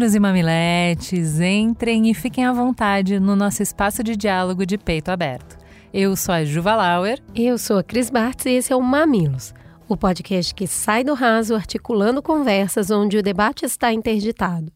Mamileiros e mamiletes, entrem e fiquem à vontade no nosso espaço de diálogo de peito aberto. Eu sou a Juva Lauer. Eu sou a Cris Bartz e esse é o Mamilos, o podcast que sai do raso articulando conversas onde o debate está interditado.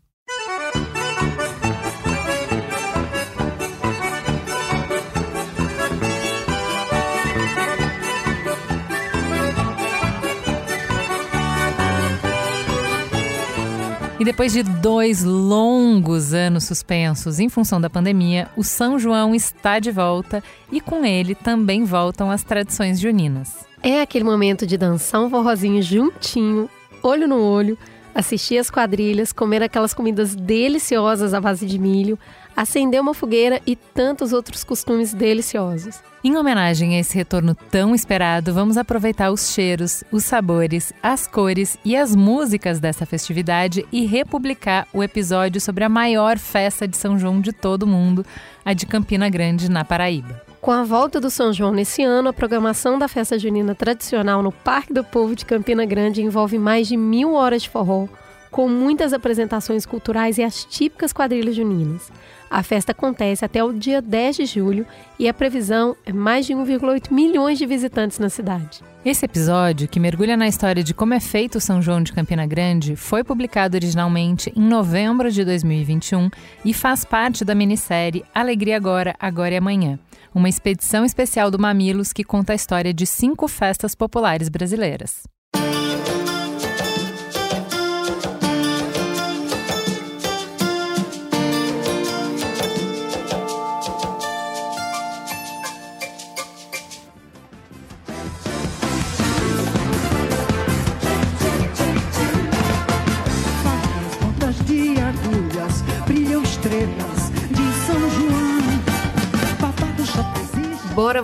Depois de dois longos anos suspensos em função da pandemia, o São João está de volta e com ele também voltam as tradições juninas. É aquele momento de dançar um forrozinho juntinho, olho no olho, assistir as quadrilhas, comer aquelas comidas deliciosas à base de milho, acender uma fogueira e tantos outros costumes deliciosos. Em homenagem a esse retorno tão esperado, vamos aproveitar os cheiros, os sabores, as cores e as músicas dessa festividade e republicar o episódio sobre a maior festa de São João de todo o mundo, a de Campina Grande, na Paraíba. Com a volta do São João nesse ano, a programação da festa junina tradicional no Parque do Povo de Campina Grande envolve mais de mil horas de forró, com muitas apresentações culturais e as típicas quadrilhas juninas. A festa acontece até o dia 10 de julho e a previsão é mais de 1,8 milhões de visitantes na cidade. Esse episódio, que mergulha na história de como é feito o São João de Campina Grande, foi publicado originalmente em novembro de 2021 e faz parte da minissérie Alegria Agora, Agora e Amanhã, uma expedição especial do Mamilos que conta a história de cinco festas populares brasileiras.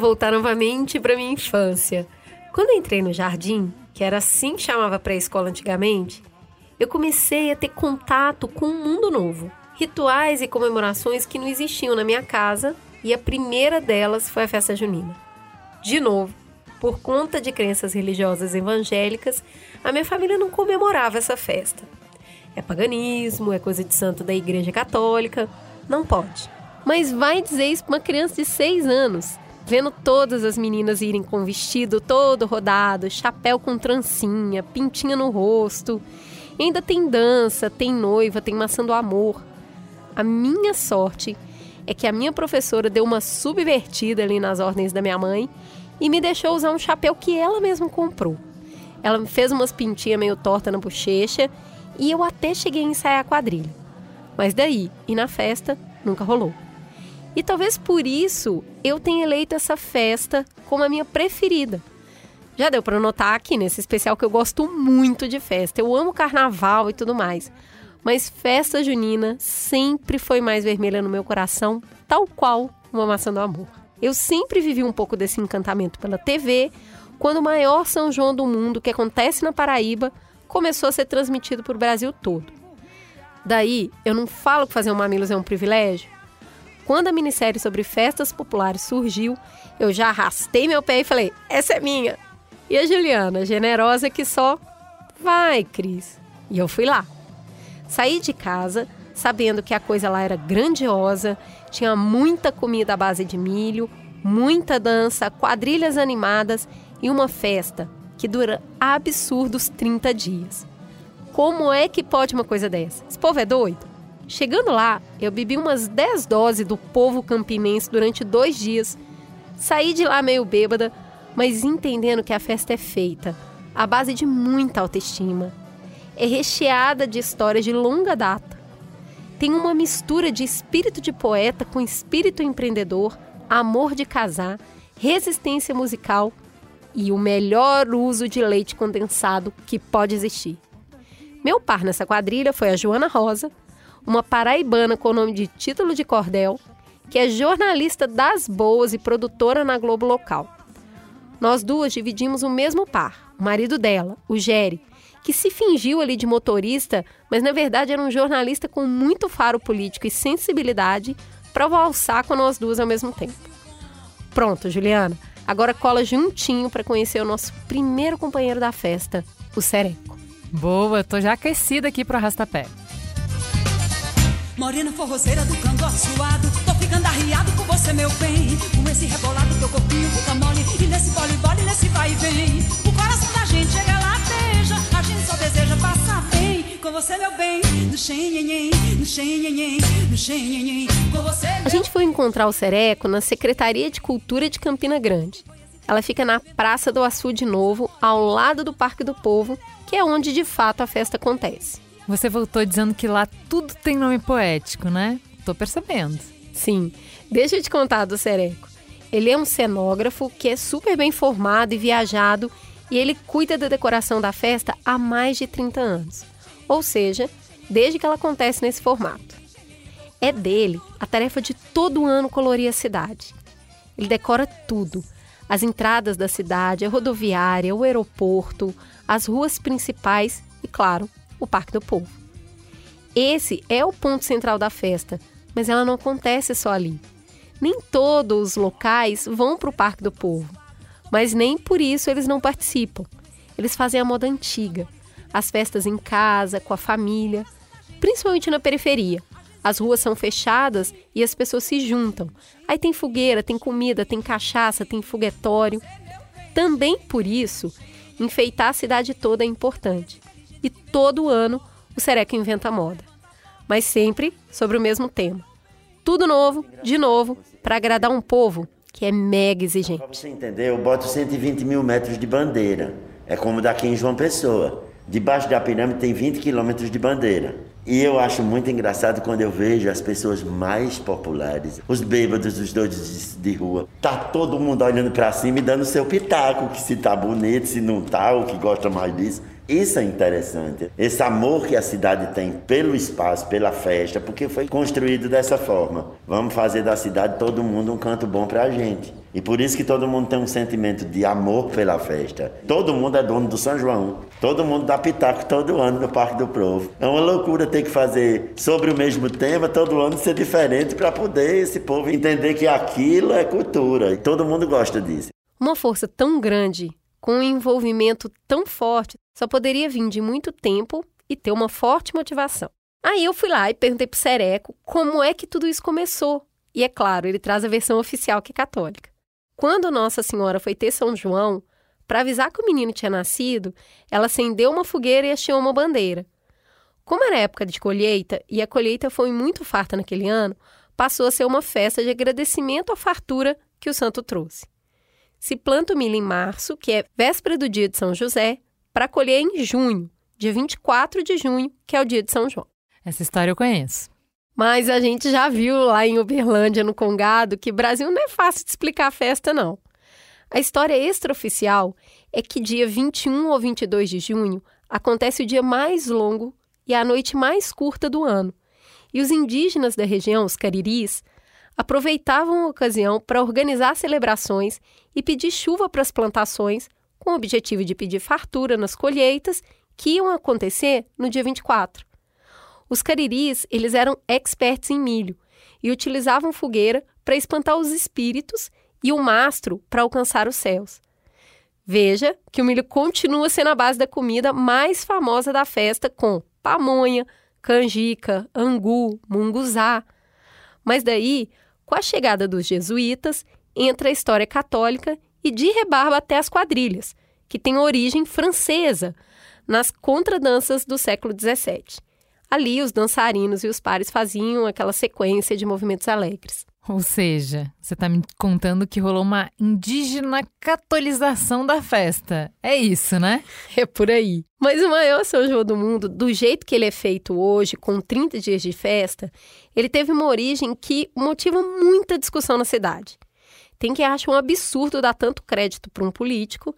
Voltar novamente para minha infância. Quando entrei no jardim, que era assim que chamava pré-escola antigamente, eu comecei a ter contato com um mundo novo. Rituais e comemorações que não existiam na minha casa, e a primeira delas foi a festa junina. De novo, por conta de crenças religiosas evangélicas, a minha família não comemorava essa festa. É paganismo, é coisa de santo da Igreja Católica, não pode. Mas vai dizer isso para uma criança de 6 anos vendo todas as meninas irem com vestido todo rodado, chapéu com trancinha, pintinha no rosto. E ainda tem dança, tem noiva, tem maçã do amor. A minha sorte é que a minha professora deu uma subvertida ali nas ordens da minha mãe e me deixou usar um chapéu que ela mesma comprou. Ela me fez umas pintinhas meio torta na bochecha e eu até cheguei a ensaiar a quadrilha. Mas daí, e na festa, nunca rolou. E talvez por isso eu tenha eleito essa festa como a minha preferida. Já deu para notar aqui nesse especial que eu gosto muito de festa. Eu amo carnaval e tudo mais. Mas festa junina sempre foi mais vermelha no meu coração, tal qual uma maçã do amor. Eu sempre vivi um pouco desse encantamento pela TV, quando o maior São João do mundo, que acontece na Paraíba, começou a ser transmitido para o Brasil todo. Daí, eu não falo que fazer um Mamilos é um privilégio, quando a minissérie sobre festas populares surgiu, eu já arrastei meu pé e falei: essa é minha. E a Juliana, generosa que só, vai, Cris. E eu fui lá. Saí de casa sabendo que a coisa lá era grandiosa, tinha muita comida à base de milho, muita dança, quadrilhas animadas e uma festa que dura absurdos 30 dias. Como é que pode uma coisa dessa? Esse povo é doido? Chegando lá, eu bebi umas 10 doses do povo campinense durante dois dias. Saí de lá meio bêbada, mas entendendo que a festa é feita à base de muita autoestima. É recheada de histórias de longa data. Tem uma mistura de espírito de poeta com espírito empreendedor, amor de casar, resistência musical e o melhor uso de leite condensado que pode existir. Meu par nessa quadrilha foi a Joana Rosa, uma paraibana com o nome de Título de Cordel, que é jornalista das boas e produtora na Globo Local. Nós duas dividimos o mesmo par, o marido dela, o Jerry, que se fingiu ali de motorista, mas na verdade era um jornalista com muito faro político e sensibilidade para valsar com nós duas ao mesmo tempo. Pronto, Juliana, agora cola juntinho para conhecer o nosso primeiro companheiro da festa, o Sereco. Boa, tô já aquecida aqui pro arrastapé. Morena forrozeira do canto suado Tô ficando arriado com você, meu bem. Com esse rebolado, teu corpinho fica mole. E nesse vole-vole, nesse vai e vem O coração da gente chega lateja. A gente só deseja passar bem. Com você, meu bem. No xenhenhen, no xenhenhen, no xenhenhen Com você, A gente foi encontrar o Sereco na Secretaria de Cultura de Campina Grande. Ela fica na Praça do Açu de Novo, ao lado do Parque do Povo, que é onde de fato a festa acontece. Você voltou dizendo que lá tudo tem nome poético, né? Tô percebendo. Sim, deixa eu te contar do Sereco. Ele é um cenógrafo que é super bem formado e viajado e ele cuida da decoração da festa há mais de 30 anos. Ou seja, desde que ela acontece nesse formato. É dele a tarefa de todo ano colorir a cidade. Ele decora tudo: as entradas da cidade, a rodoviária, o aeroporto, as ruas principais e, claro, o Parque do Povo. Esse é o ponto central da festa, mas ela não acontece só ali. Nem todos os locais vão para o Parque do Povo, mas nem por isso eles não participam. Eles fazem a moda antiga, as festas em casa, com a família, principalmente na periferia. As ruas são fechadas e as pessoas se juntam. Aí tem fogueira, tem comida, tem cachaça, tem foguetório. Também por isso, enfeitar a cidade toda é importante e todo ano o Sereca inventa moda. Mas sempre sobre o mesmo tema. Tudo novo, de novo, para agradar um povo que é mega exigente. Para você entender, eu boto 120 mil metros de bandeira. É como daqui em João Pessoa. Debaixo da pirâmide tem 20 quilômetros de bandeira. E eu acho muito engraçado quando eu vejo as pessoas mais populares, os bêbados, os doidos de, de rua. Tá todo mundo olhando para cima e dando seu pitaco, que se tá bonito, se não tá, ou que gosta mais disso. Isso é interessante. Esse amor que a cidade tem pelo espaço, pela festa, porque foi construído dessa forma. Vamos fazer da cidade todo mundo um canto bom para a gente. E por isso que todo mundo tem um sentimento de amor pela festa. Todo mundo é dono do São João. Todo mundo dá pitaco todo ano no Parque do Povo. É uma loucura ter que fazer sobre o mesmo tema, todo ano ser diferente para poder esse povo entender que aquilo é cultura. E todo mundo gosta disso. Uma força tão grande com um envolvimento tão forte, só poderia vir de muito tempo e ter uma forte motivação. Aí eu fui lá e perguntei pro Sereco como é que tudo isso começou. E é claro, ele traz a versão oficial que é católica. Quando Nossa Senhora foi ter São João, para avisar que o menino tinha nascido, ela acendeu uma fogueira e hasteou uma bandeira. Como era época de colheita e a colheita foi muito farta naquele ano, passou a ser uma festa de agradecimento à fartura que o santo trouxe se planta o milho em março, que é véspera do dia de São José, para colher em junho, dia 24 de junho, que é o dia de São João. Essa história eu conheço. Mas a gente já viu lá em Uberlândia, no Congado, que Brasil não é fácil de explicar a festa, não. A história extraoficial é que dia 21 ou 22 de junho acontece o dia mais longo e a noite mais curta do ano. E os indígenas da região, os cariris, aproveitavam a ocasião para organizar celebrações e pedir chuva para as plantações, com o objetivo de pedir fartura nas colheitas que iam acontecer no dia 24. Os cariris, eles eram experts em milho e utilizavam fogueira para espantar os espíritos e o mastro para alcançar os céus. Veja que o milho continua sendo a base da comida mais famosa da festa com pamonha, canjica, angu, munguzá. Mas daí com a chegada dos jesuítas, entra a história católica e de rebarba até as quadrilhas, que têm origem francesa, nas contradanças do século XVII. Ali, os dançarinos e os pares faziam aquela sequência de movimentos alegres. Ou seja, você está me contando que rolou uma indígena catolização da festa. É isso, né? É por aí. Mas o maior São João do mundo, do jeito que ele é feito hoje, com 30 dias de festa, ele teve uma origem que motiva muita discussão na cidade. Tem quem acha um absurdo dar tanto crédito para um político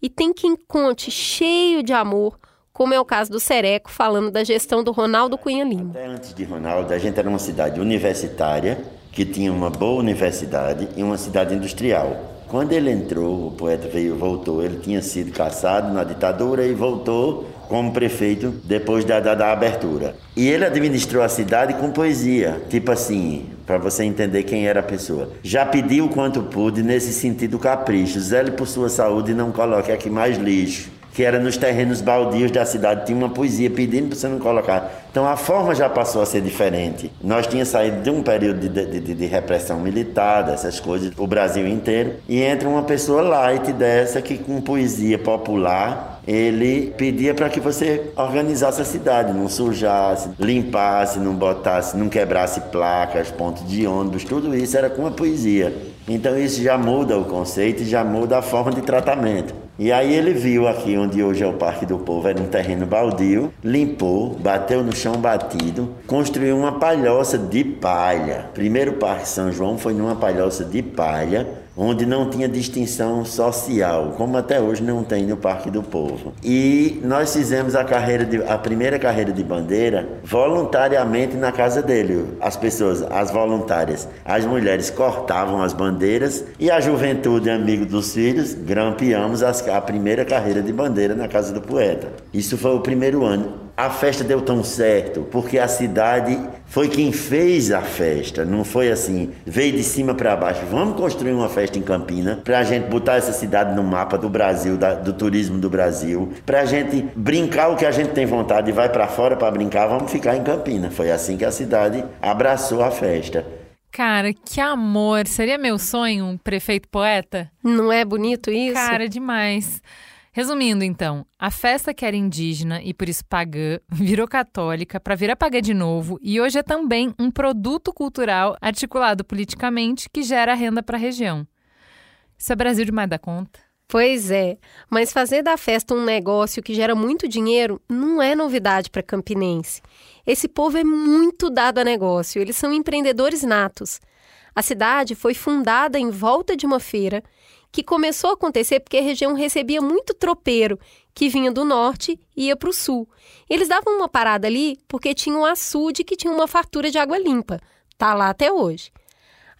e tem quem conte cheio de amor como é o caso do Sereco, falando da gestão do Ronaldo Cunha Lima. Até antes de Ronaldo, a gente era uma cidade universitária, que tinha uma boa universidade e uma cidade industrial. Quando ele entrou, o poeta veio, voltou, ele tinha sido caçado na ditadura e voltou como prefeito depois da, da, da abertura. E ele administrou a cidade com poesia, tipo assim, para você entender quem era a pessoa. Já pediu quanto pude nesse sentido capricho. Zele por sua saúde e não coloque aqui mais lixo que era nos terrenos baldios da cidade, tinha uma poesia pedindo para você não colocar. Então a forma já passou a ser diferente. Nós tínhamos saído de um período de, de, de, de repressão militar, dessas coisas, o Brasil inteiro, e entra uma pessoa light dessa que com poesia popular ele pedia para que você organizasse a cidade, não sujasse, limpasse, não botasse, não quebrasse placas, pontos de ônibus, tudo isso era com a poesia. Então isso já muda o conceito já muda a forma de tratamento. E aí ele viu aqui onde hoje é o Parque do Povo, era um terreno baldio, limpou, bateu no chão batido, construiu uma palhoça de palha. Primeiro Parque São João foi numa palhoça de palha, onde não tinha distinção social, como até hoje não tem no Parque do Povo. E nós fizemos a carreira de, a primeira carreira de bandeira voluntariamente na casa dele. As pessoas, as voluntárias, as mulheres cortavam as bandeiras e a juventude, amigo dos filhos, grampeamos as, a primeira carreira de bandeira na casa do poeta. Isso foi o primeiro ano a festa deu tão certo porque a cidade foi quem fez a festa, não foi assim, veio de cima para baixo. Vamos construir uma festa em Campina para a gente botar essa cidade no mapa do Brasil, da, do turismo do Brasil, para a gente brincar o que a gente tem vontade e vai para fora para brincar, vamos ficar em Campina. Foi assim que a cidade abraçou a festa. Cara, que amor! Seria meu sonho um prefeito poeta? Não é bonito isso? Cara, demais. Resumindo, então, a festa que era indígena e por isso pagã virou católica para virar pagã de novo e hoje é também um produto cultural articulado politicamente que gera renda para a região. Isso é Brasil demais da conta. Pois é, mas fazer da festa um negócio que gera muito dinheiro não é novidade para campinense. Esse povo é muito dado a negócio, eles são empreendedores natos. A cidade foi fundada em volta de uma feira que começou a acontecer porque a região recebia muito tropeiro que vinha do norte e ia para o sul. Eles davam uma parada ali porque tinha um açude que tinha uma fartura de água limpa. Tá lá até hoje.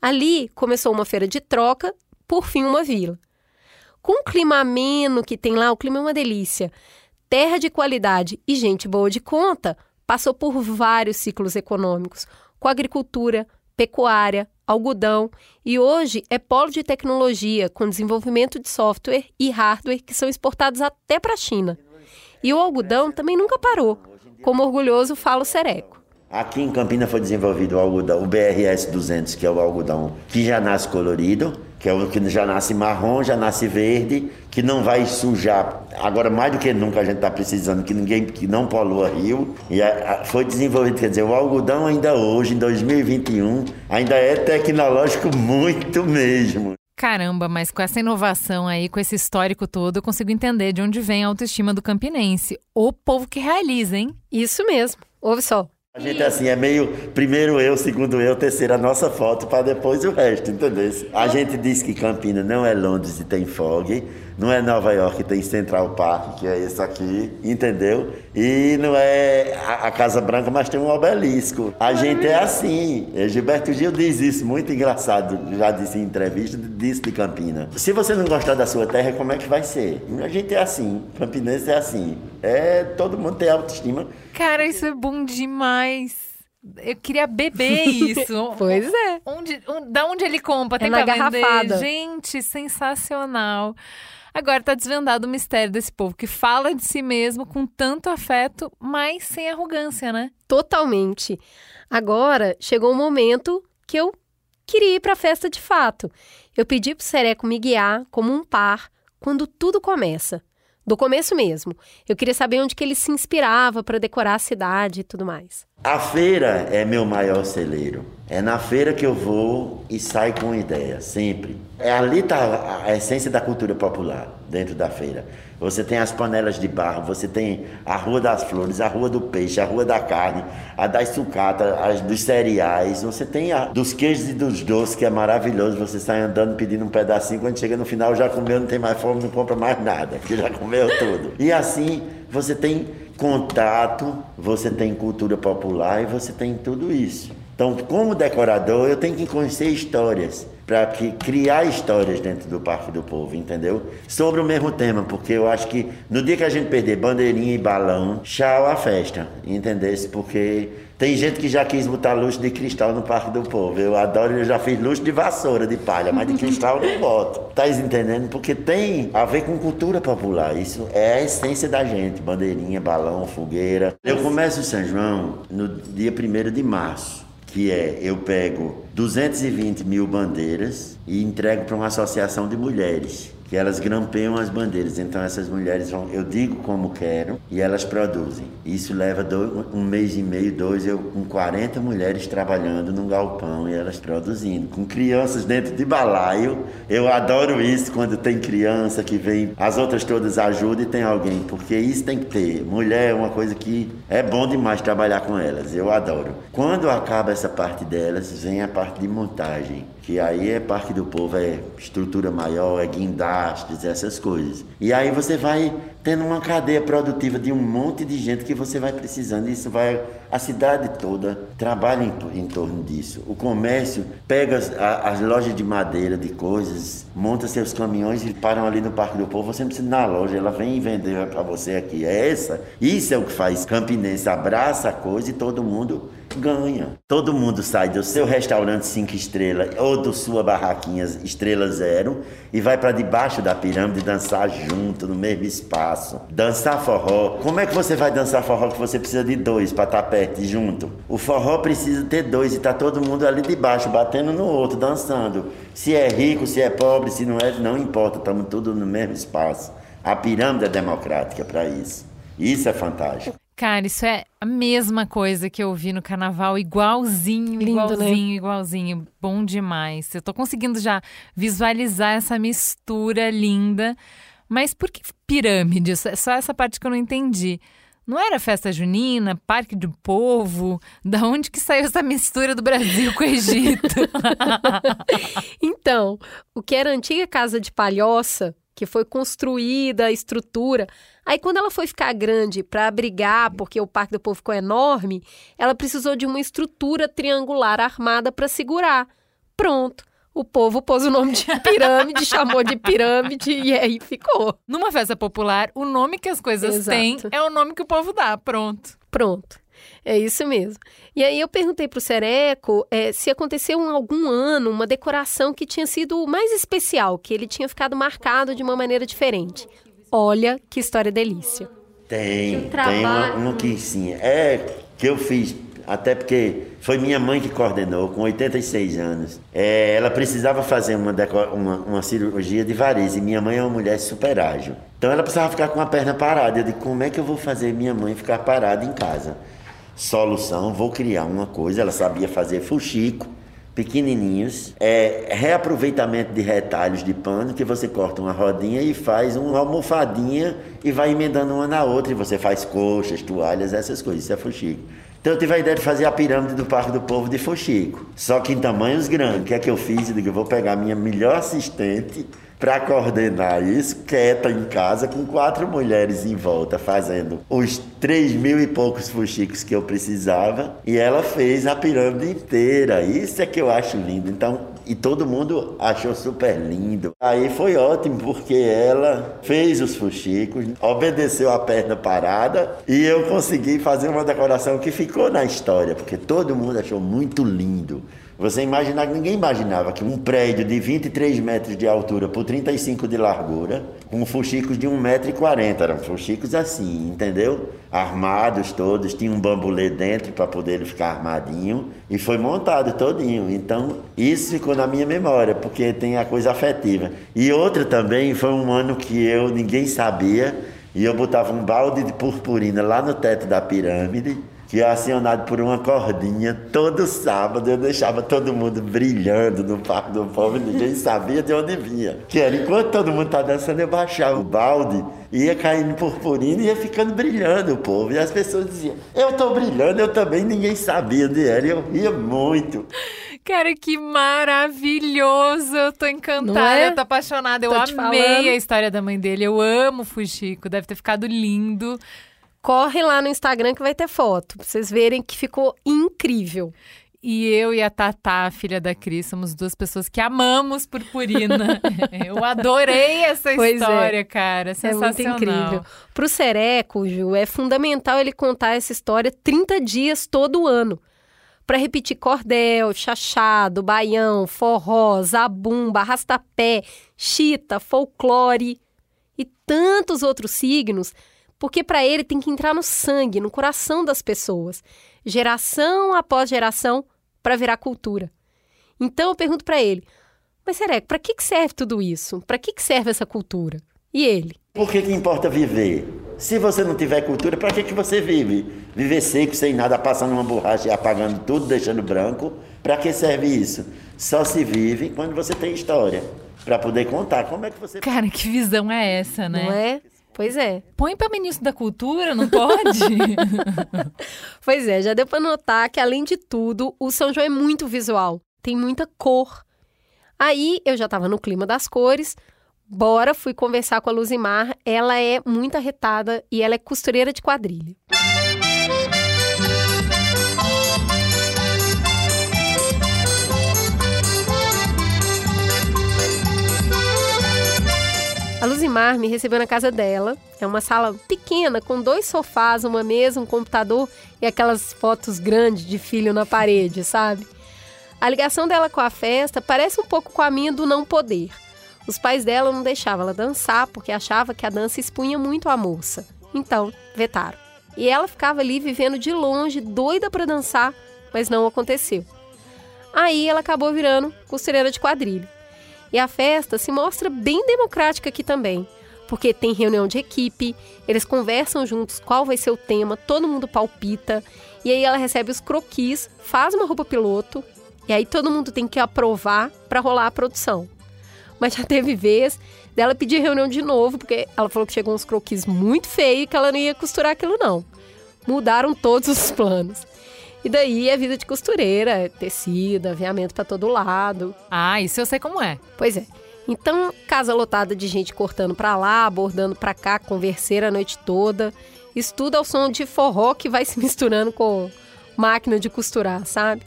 Ali começou uma feira de troca, por fim uma vila. Com o clima ameno que tem lá, o clima é uma delícia. Terra de qualidade e gente boa de conta, passou por vários ciclos econômicos, com agricultura, pecuária, algodão e hoje é polo de tecnologia com desenvolvimento de software e hardware que são exportados até para a China. E o algodão também nunca parou, como orgulhoso fala o Sereco. Aqui em Campina foi desenvolvido o algodão, o BRS 200, que é o algodão que já nasce colorido, que é o que já nasce marrom, já nasce verde, que não vai sujar. Agora, mais do que nunca, a gente está precisando que ninguém que não polua rio. E a, a, foi desenvolvido, quer dizer, o algodão ainda hoje, em 2021, ainda é tecnológico muito mesmo. Caramba, mas com essa inovação aí, com esse histórico todo, eu consigo entender de onde vem a autoestima do campinense. O povo que realiza, hein? Isso mesmo. Ouve só. A gente assim é meio primeiro eu, segundo eu, terceiro a nossa foto para depois o resto, entendeu? A gente diz que Campina não é Londres e tem fog, não é Nova York e tem Central Park, que é esse aqui, entendeu? E não é a, Casa Branca, mas tem um obelisco. A gente é assim. Gilberto Gil diz isso, muito engraçado, já disse em entrevista, disse de Campina. Se você não gostar da sua terra, como é que vai ser? A gente é assim, campinense é assim. É, todo mundo tem autoestima. Cara, isso é bom demais. Eu queria beber isso. pois é. Onde, onde, da onde ele compra? Tem é na garrafada. Vender. Gente, sensacional. Agora está desvendado o mistério desse povo que fala de si mesmo com tanto afeto, mas sem arrogância, né? Totalmente. Agora chegou o momento que eu queria ir para a festa de fato. Eu pedi para Sereco me guiar como um par quando tudo começa do começo mesmo. Eu queria saber onde que ele se inspirava para decorar a cidade e tudo mais. A feira é meu maior celeiro. É na feira que eu vou e saio com ideia, sempre. É ali está a essência da cultura popular, dentro da feira. Você tem as panelas de barro, você tem a Rua das Flores, a Rua do Peixe, a Rua da Carne, a das sucata, as dos cereais, você tem a dos queijos e dos doces, que é maravilhoso. Você sai andando pedindo um pedacinho, quando chega no final já comeu, não tem mais fome, não compra mais nada, porque já comeu tudo. E assim você tem contato, você tem cultura popular e você tem tudo isso. Então, como decorador, eu tenho que conhecer histórias para criar histórias dentro do Parque do Povo, entendeu? Sobre o mesmo tema, porque eu acho que no dia que a gente perder bandeirinha e balão, tchau a festa, entendesse? Porque tem gente que já quis botar luxo de cristal no Parque do Povo. Eu adoro, eu já fiz luxo de vassoura, de palha, mas de cristal não boto. Tá entendendo? Porque tem a ver com cultura popular. Isso é a essência da gente. Bandeirinha, balão, fogueira. Eu começo o São João no dia 1 de março que é eu pego 220 mil bandeiras e entrego para uma associação de mulheres que elas grampeiam as bandeiras. Então essas mulheres vão, eu digo como quero e elas produzem. Isso leva dois, um mês e meio, dois, eu com 40 mulheres trabalhando num galpão e elas produzindo, com crianças dentro de balaio. Eu adoro isso quando tem criança que vem, as outras todas ajudam e tem alguém, porque isso tem que ter. Mulher é uma coisa que é bom demais trabalhar com elas. Eu adoro. Quando acaba essa parte delas, vem a parte de montagem que aí é Parque do Povo, é estrutura maior, é guindastes, essas coisas. E aí você vai tendo uma cadeia produtiva de um monte de gente que você vai precisando. Isso vai. A cidade toda trabalha em, em torno disso. O comércio pega as, a, as, lojas de madeira, de coisas, monta seus caminhões e param ali no Parque do Povo. Você não precisa ir na loja, ela vem vender para você aqui. É essa. Isso é o que faz Campinense. Abraça a coisa e todo mundo ganha. Todo mundo sai do seu restaurante cinco estrelas ou da sua barraquinha estrela zero e vai para debaixo da pirâmide dançar junto no mesmo espaço. Dançar forró. Como é que você vai dançar forró que você precisa de dois para estar tá perto e junto? O forró precisa ter dois e tá todo mundo ali debaixo batendo no outro, dançando. Se é rico, se é pobre, se não é, não importa, estamos todos no mesmo espaço. A pirâmide é democrática para isso. Isso é fantástico. Cara, isso é a mesma coisa que eu vi no carnaval, igualzinho, Lindo, igualzinho, né? igualzinho. Bom demais. Eu tô conseguindo já visualizar essa mistura linda. Mas por que pirâmide? Só essa parte que eu não entendi. Não era festa junina, parque do povo? Da onde que saiu essa mistura do Brasil com o Egito? então, o que era a antiga casa de palhoça que foi construída a estrutura. Aí, quando ela foi ficar grande para abrigar, porque o Parque do Povo ficou enorme, ela precisou de uma estrutura triangular armada para segurar. Pronto. O povo pôs o nome de pirâmide, chamou de pirâmide e aí ficou. Numa festa popular, o nome que as coisas Exato. têm é o nome que o povo dá. Pronto. Pronto. É isso mesmo. E aí eu perguntei para o Sereco é, se aconteceu em algum ano uma decoração que tinha sido mais especial, que ele tinha ficado marcado de uma maneira diferente. Olha que história delícia. Tem, tem um, um que sim. É que eu fiz, até porque foi minha mãe que coordenou, com 86 anos. É, ela precisava fazer uma, uma, uma, cirurgia de variz e minha mãe é uma mulher super ágil. Então ela precisava ficar com a perna parada. Eu digo, como é que eu vou fazer minha mãe ficar parada em casa? solução, vou criar uma coisa. Ela sabia fazer fuxico, pequenininhos, é, reaproveitamento de retalhos de pano, que você corta uma rodinha e faz uma almofadinha e vai emendando uma na outra, e você faz coxas, toalhas, essas coisas, isso é fuxico. Então eu tive a ideia de fazer a pirâmide do Parque do Povo de fuxico, só que em tamanhos grandes. O que é que eu fiz? Eu digo, eu vou pegar a minha melhor assistente para coordenar isso, quieta em casa, com quatro mulheres em volta, fazendo os três mil e poucos fuxicos que eu precisava. E ela fez a pirâmide inteira. Isso é que eu acho lindo. Então, e todo mundo achou super lindo. Aí foi ótimo, porque ela fez os fuxicos, obedeceu a perna parada e eu consegui fazer uma decoração que ficou na história, porque todo mundo achou muito lindo. Você imaginar que ninguém imaginava que um prédio de 23 metros de altura por 35 de largura, com fuxicos de 1,40m, eram fuxicos assim, entendeu? Armados todos, tinha um bambulê dentro para poder ele ficar armadinho e foi montado todinho. Então, isso ficou na minha memória, porque tem a coisa afetiva. E outra também foi um ano que eu ninguém sabia e eu botava um balde de purpurina lá no teto da pirâmide que é acionado por uma cordinha. Todo sábado eu deixava todo mundo brilhando no Parque do Povo e ninguém sabia de onde vinha. Que era enquanto todo mundo tá dançando, eu baixava o balde, ia caindo purpurina e ia ficando brilhando o povo. E as pessoas diziam, eu tô brilhando, eu também, ninguém sabia onde era. E eu ria muito. Cara, que maravilhoso! Eu tô encantada, é? eu tô apaixonada. Eu Tô amei falando. a história da mãe dele. Eu amo o Fuxico, deve ter ficado lindo. Corre lá no Instagram que vai ter foto, pra vocês verem que ficou incrível. E eu e a Tatá, a filha da Cris, somos duas pessoas que amamos purpurina. eu adorei essa Pois é. história, cara. É Sensacional. muito incrível. Pro Sereco, Ju, é fundamental ele contar essa história 30 dias todo ano. Para repetir cordel, chachado, baião, forró, zabumba, arrastapé, chita, folclore e tantos outros signos, porque para ele tem que entrar no sangue, no coração das pessoas, geração após geração, para virar cultura. Então eu pergunto para ele: "Mas Sereco, para que que serve tudo isso? Para que que serve essa cultura?" E ele: Por que, que importa viver? Se você não tiver cultura, para que, que você vive? Viver seco, sem nada, passando uma borracha e apagando tudo, deixando branco. Para que serve isso? Só se vive quando você tem história. Para poder contar como é que você. Cara, que visão é essa, né? Não é? Pois é. Põe pra ministro da cultura, não pode? Pois é, já deu pra notar que, além de tudo, o São João é muito visual. Tem muita cor. Aí eu já tava no clima das cores. Bora, fui conversar com a Luzimar. Ela é muito arretada e ela é costureira de quadrilha. A Luzimar me recebeu na casa dela. É uma sala pequena, com dois sofás, uma mesa, um computador e aquelas fotos grandes de filho na parede, sabe? A ligação dela com a festa parece um pouco com a minha do não poder. Os pais dela não deixavam ela dançar porque achava que a dança expunha muito a moça. Então, vetaram. E ela ficava ali vivendo de longe, doida para dançar, mas não aconteceu. Aí ela acabou virando costureira de quadrilha. E a festa se mostra bem democrática aqui também, porque tem reunião de equipe, eles conversam juntos qual vai ser o tema, todo mundo palpita, e aí ela recebe os croquis, faz uma roupa piloto, e aí todo mundo tem que aprovar para rolar a produção. Mas já teve vez dela pedir reunião de novo, porque ela falou que chegou uns croquis muito feios e que ela não ia costurar aquilo não. Mudaram todos os planos. E daí é vida de costureira, é tecido, aviamento para todo lado. ah, isso eu sei como é. Pois é. Então, casa lotada de gente cortando pra lá, bordando pra cá, converseira a noite toda. Isso tudo ao som de forró que vai se misturando com máquina de costurar, sabe?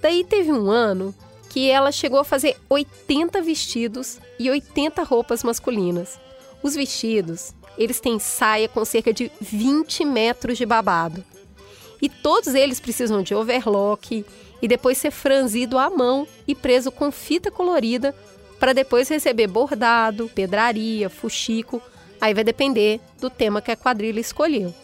Daí teve um ano que ela chegou a fazer 80 vestidos e 80 roupas masculinas. Os vestidos, eles têm saia com cerca de 20 metros de babado. E todos eles precisam de overlock e depois ser franzido à mão e preso com fita colorida para depois receber bordado, pedraria, fuxico. Aí vai depender do tema que a quadrilha escolheu.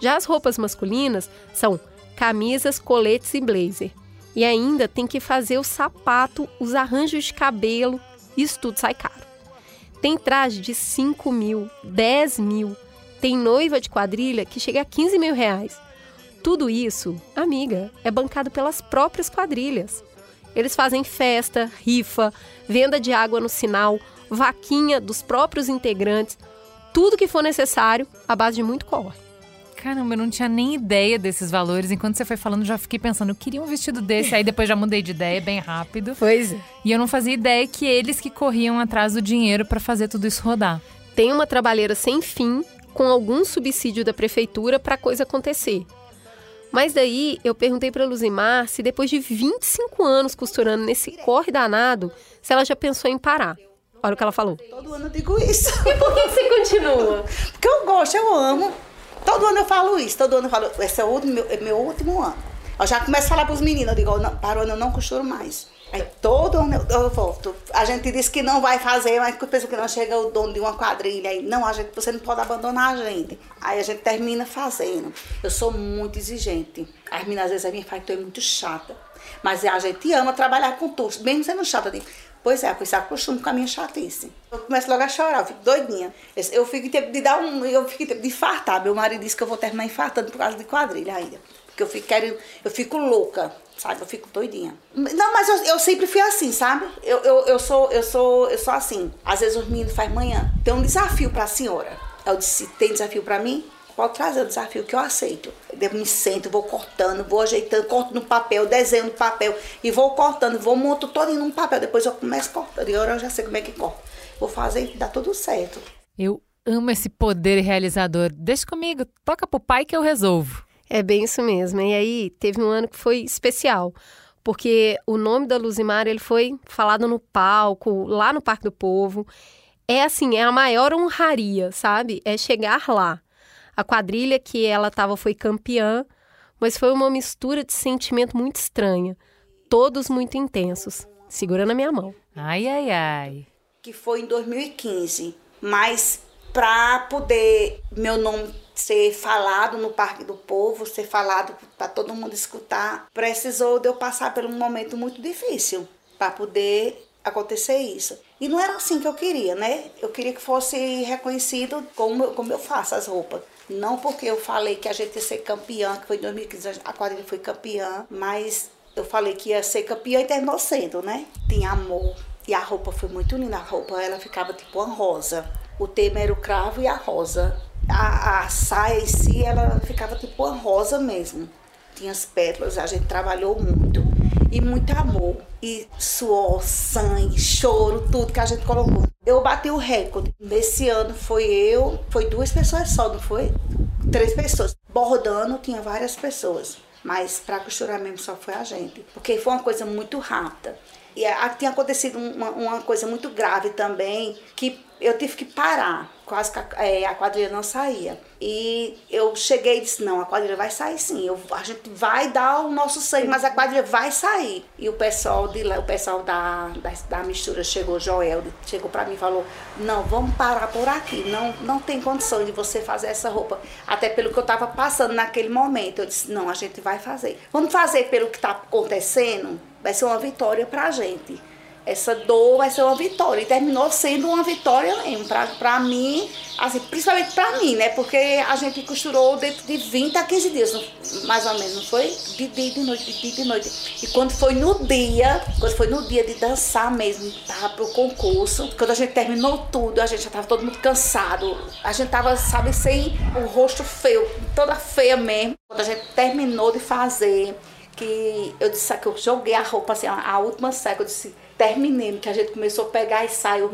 Já as roupas masculinas são camisas, coletes e blazer. E ainda tem que fazer o sapato, os arranjos de cabelo, isso tudo sai caro. Tem traje de 5 mil, 10 mil, tem noiva de quadrilha que chega a 15 mil reais. Tudo isso, amiga, é bancado pelas próprias quadrilhas. Eles fazem festa, rifa, venda de água no sinal, vaquinha dos próprios integrantes, tudo que for necessário, à base de muito corre. Caramba, eu não tinha nem ideia desses valores. Enquanto você foi falando, já fiquei pensando, eu queria um vestido desse. Aí depois já mudei de ideia, bem rápido. Pois é. E eu não fazia ideia que eles que corriam atrás do dinheiro pra fazer tudo isso rodar. Tem uma trabalheira sem fim, com algum subsídio da prefeitura para a coisa acontecer. Mas daí eu perguntei para Luzimar se depois de 25 anos costurando nesse corre danado, se ela já pensou em parar. Olha o que ela falou. Todo ano eu digo isso. E por que você continua? Porque eu gosto, eu amo. Todo ano eu falo isso, todo ano eu falo, esse é o meu, é meu último ano. Eu já começo a falar pros meninos, eu digo, não, para o ano eu não costuro mais. Aí todo ano eu, eu volto. A gente disse que não vai fazer, mas pensa que não chega o dono de uma quadrilha. Aí, não, a gente, você não pode abandonar a gente. Aí a gente termina fazendo. Eu sou muito exigente. As meninas às vezes a minha faz, tu é muito chata. Mas a gente ama trabalhar com tu, mesmo sendo chata. Eu digo, Pois é, pois se acostuma com a minha chatice. Eu começo logo a chorar, eu fico doidinha. Eu, fico tempo de dar um. Eu fico tempo de infartar. Meu marido disse que eu vou terminar infartando por causa de quadrilha ainda. Porque eu fico querendo. Eu fico louca, sabe? Eu fico doidinha. Não, mas eu, eu sempre fui assim, sabe? Eu, eu, eu, sou, eu, sou, eu sou assim. Às vezes os meninos fazem manhã. Tem um desafio pra senhora. Eu disse, tem desafio pra mim? Pode trazer o desafio que eu aceito. Eu me sento, vou cortando, vou ajeitando, corto no papel, desenho no papel e vou cortando, vou monto todo em um papel. Depois eu começo cortando. E agora eu já sei como é que corta. Vou fazer e dá tudo certo. Eu amo esse poder realizador. Deixa comigo, toca pro pai que eu resolvo. É bem isso mesmo. E aí teve um ano que foi especial, porque o nome da Luzimar ele foi falado no palco, lá no Parque do Povo. É assim, é a maior honraria, sabe? É chegar lá. A quadrilha que ela estava foi campeã, mas foi uma mistura de sentimento muito estranha. Todos muito intensos. Segura na minha mão. Ai, ai, ai. Que foi em 2015. Mas para poder meu nome ser falado no Parque do Povo, ser falado para todo mundo escutar, precisou de eu passar por um momento muito difícil para poder acontecer isso. E não era assim que eu queria, né? Eu queria que fosse reconhecido como, como eu faço as roupas. Não porque eu falei que a gente ia ser campeã, que foi em 2015, a quadrilha foi campeã, mas eu falei que ia ser campeã e terminou sendo, né? Tinha amor. E a roupa foi muito linda. A roupa, ela ficava tipo uma rosa. O tema era o cravo e a rosa. A, a saia em si, ela ficava tipo uma rosa mesmo. Tinha as pétalas, a gente trabalhou muito. E muito amor. E suor, sangue, choro, tudo que a gente colocou. Eu bati o recorde. Nesse ano foi eu, foi duas pessoas só, não foi? Três pessoas. Bordando tinha várias pessoas, mas para costurar mesmo só foi a gente, porque foi uma coisa muito rápida. E tinha acontecido uma, uma coisa muito grave também, que eu tive que parar, quase que a, é, a, quadrilha não saía. E eu cheguei e disse, não, a quadrilha vai sair sim, eu, a gente vai dar o nosso sangue, mas a quadrilha vai sair. E o pessoal de lá, o pessoal da, da, da mistura chegou, Joel, chegou para mim e falou, não, vamos parar por aqui, não, não tem condição de você fazer essa roupa. Até pelo que eu estava passando naquele momento, eu disse, não, a gente vai fazer. Vamos fazer pelo que está acontecendo, vai ser uma vitória para a gente essa dor vai ser uma vitória. E terminou sendo uma vitória mesmo. Pra mim, assim, principalmente pra mim, né? Porque a gente costurou dentro de 20 a 15 dias, mais ou menos, não foi? De dia de noite, de dia de noite. E quando foi no dia, quando foi no dia de dançar mesmo, tava pro concurso, quando a gente terminou tudo, a gente já tava todo mundo cansado. A gente tava, sabe, sem o rosto feio, toda feia mesmo. Quando a gente terminou de fazer, que eu disse que eu joguei a roupa assim, a, a última seca, eu disse terminei, que a gente começou a pegar e saiu,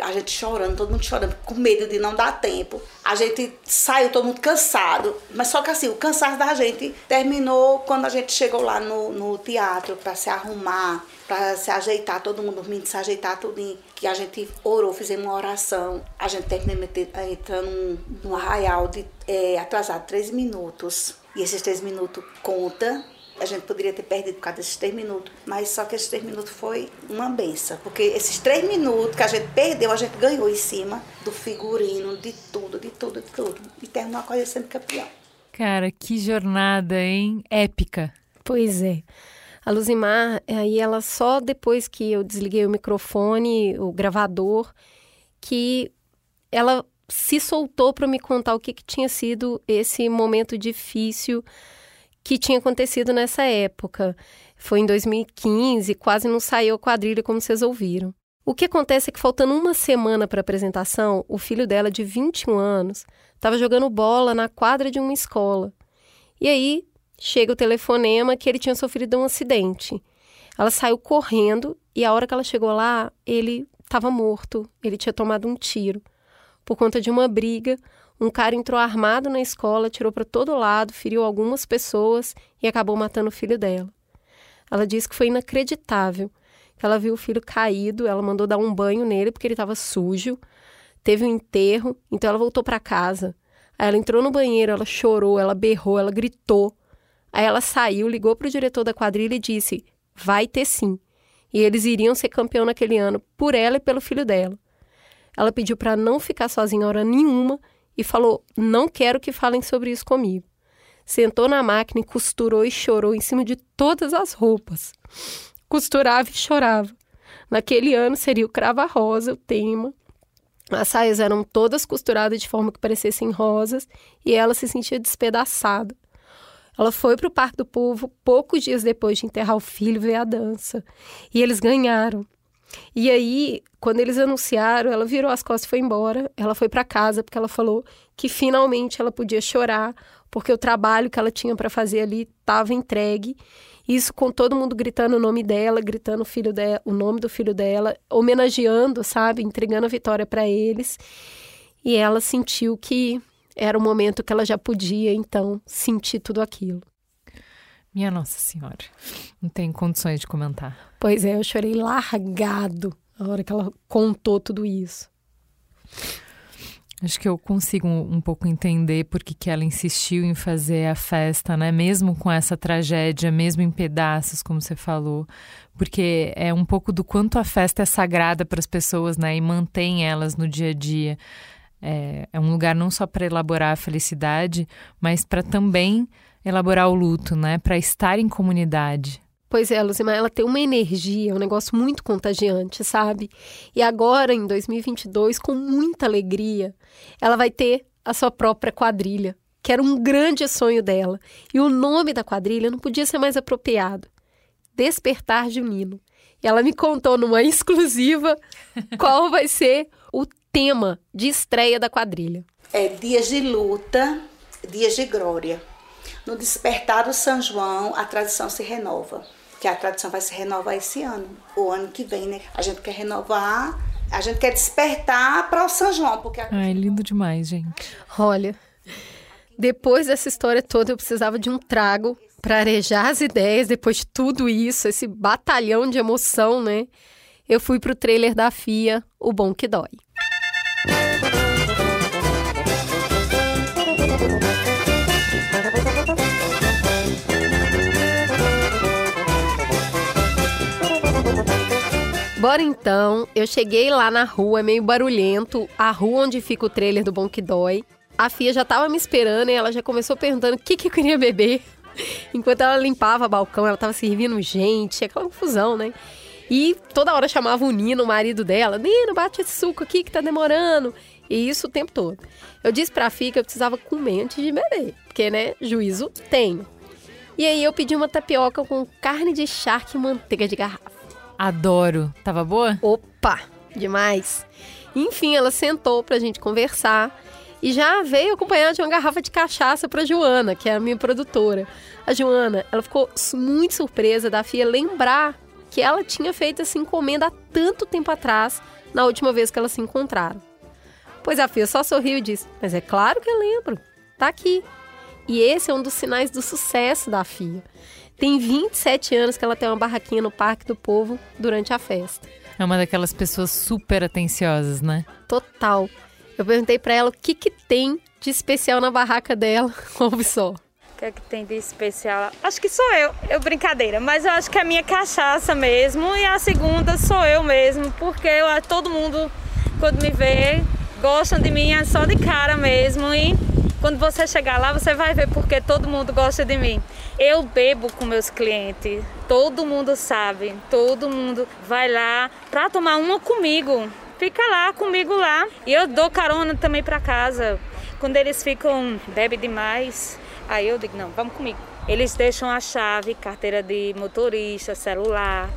a gente chorando, todo mundo chorando, com medo de não dar tempo. A gente saiu todo mundo cansado, mas só que assim, o cansaço da gente terminou quando a gente chegou lá no, no teatro para se arrumar, para se ajeitar, todo mundo dormindo, se ajeitar tudo, que a gente orou, fizemos uma oração. A gente terminou entrando num, arraial de é, atrasado três minutos. E esses três minutos conta a gente poderia ter perdido por causa desses três minutos, mas só que esses três minutos foi uma benção, porque esses três minutos que a gente perdeu, a gente ganhou em cima do figurino, de tudo, de tudo, de tudo. E terminou a coisa sendo campeão. Cara, que jornada, hein? Épica. Pois é. A Luzimar, aí ela só depois que eu desliguei o microfone, o gravador, que ela se soltou para me contar o que, que tinha sido esse momento difícil que tinha acontecido nessa época. Foi em 2015, quase não saiu a quadrilha como vocês ouviram. O que acontece é que, faltando uma semana para a apresentação, o filho dela, de 21 anos, estava jogando bola na quadra de uma escola. E aí chega o telefonema que ele tinha sofrido um acidente. Ela saiu correndo e, a hora que ela chegou lá, ele estava morto. Ele tinha tomado um tiro. Por conta de uma briga, um cara entrou armado na escola, tirou para todo lado, feriu algumas pessoas e acabou matando o filho dela. Ela disse que foi inacreditável. Que ela viu o filho caído, ela mandou dar um banho nele porque ele estava sujo. Teve um enterro, então ela voltou para casa. Aí ela entrou no banheiro, ela chorou, ela berrou, ela gritou. Aí ela saiu, ligou para o diretor da quadrilha e disse: vai ter sim. E eles iriam ser campeão naquele ano por ela e pelo filho dela. Ela pediu para não ficar sozinha hora nenhuma e falou: Não quero que falem sobre isso comigo. Sentou na máquina e costurou e chorou em cima de todas as roupas. Costurava e chorava. Naquele ano seria o crava rosa, o tema. As saias eram todas costuradas de forma que parecessem rosas e ela se sentia despedaçada. Ela foi para o Parque do Povo poucos dias depois de enterrar o filho ver a dança. E eles ganharam. E aí, quando eles anunciaram, ela virou as costas e foi embora. Ela foi para casa porque ela falou que finalmente ela podia chorar, porque o trabalho que ela tinha para fazer ali estava entregue. Isso com todo mundo gritando o nome dela, gritando o filho dela, o nome do filho dela, homenageando, sabe, entregando a vitória para eles. E ela sentiu que era o momento que ela já podia então sentir tudo aquilo. Minha Nossa Senhora, não tem condições de comentar. Pois é, eu chorei largado na hora que ela contou tudo isso. Acho que eu consigo um pouco entender por que, que ela insistiu em fazer a festa, né? Mesmo com essa tragédia, mesmo em pedaços, como você falou. Porque é um pouco do quanto a festa é sagrada para as pessoas, né? E mantém elas no dia a dia. É, é um lugar não só para elaborar a felicidade, mas para também elaborar o luto, né? Para estar em comunidade. Pois é, Luzima, ela tem uma energia, um negócio muito contagiante, sabe? E agora, em 2022, com muita alegria, ela vai ter a sua própria quadrilha, que era um grande sonho dela. E o nome da quadrilha não podia ser mais apropriado. Despertar Junino. E ela me contou numa exclusiva qual vai ser o tema de estreia da quadrilha. É dias de luta, dias de glória. No despertar do São João, a tradição se renova que a tradição vai se renovar esse ano, o ano que vem, né? A gente quer renovar, a gente quer despertar para o São João, porque... A... Ai, lindo demais, gente. Olha, depois dessa história toda, eu precisava de um trago para arejar as ideias, depois de tudo isso, esse batalhão de emoção, né? Eu fui pro trailer da FIA, O Bom Que Dói. Bora então. Eu cheguei lá na rua, é meio barulhento, a rua onde fica o trailer do Bom Que Dói. A Fia já tava me esperando e ela já começou perguntando o que, que eu queria beber. Enquanto ela limpava o balcão, ela tava servindo gente, aquela confusão, né? E toda hora chamava o Nino, o marido dela. Nino, bate esse suco aqui que tá demorando. E isso o tempo todo. Eu disse pra Fia que eu precisava comer antes de beber. Porque, né, juízo tenho. E aí eu pedi uma tapioca com carne de charque e manteiga de garrafa. Adoro. Tava boa? Opa, demais. Enfim, ela sentou pra gente conversar e já veio acompanhada de uma garrafa de cachaça pra Joana, que é a minha produtora. A Joana, ela ficou muito surpresa da Fia lembrar que ela tinha feito essa encomenda há tanto tempo atrás, na última vez que elas se encontraram. Pois a Fia só sorriu e disse: Mas é claro que eu lembro, tá aqui. E esse é um dos sinais do sucesso da Fia. Tem 27 anos que ela tem uma barraquinha no Parque do Povo durante a festa. É uma daquelas pessoas super atenciosas, né? Total. Eu perguntei para ela o que, que tem de especial na barraca dela. Ouve só. O que é que tem de especial? Acho que sou eu. Eu brincadeira, mas eu acho que é a minha cachaça mesmo e a segunda sou eu mesmo, porque eu, todo mundo quando me vê gostam de mim é só de cara mesmo e quando você chegar lá, você vai ver porque todo mundo gosta de mim. Eu bebo com meus clientes, todo mundo sabe, todo mundo vai lá para tomar uma comigo. Fica lá comigo lá e eu dou carona também para casa. Quando eles ficam bebe demais, aí eu digo não, vamos comigo. Eles deixam a chave, carteira de motorista, celular.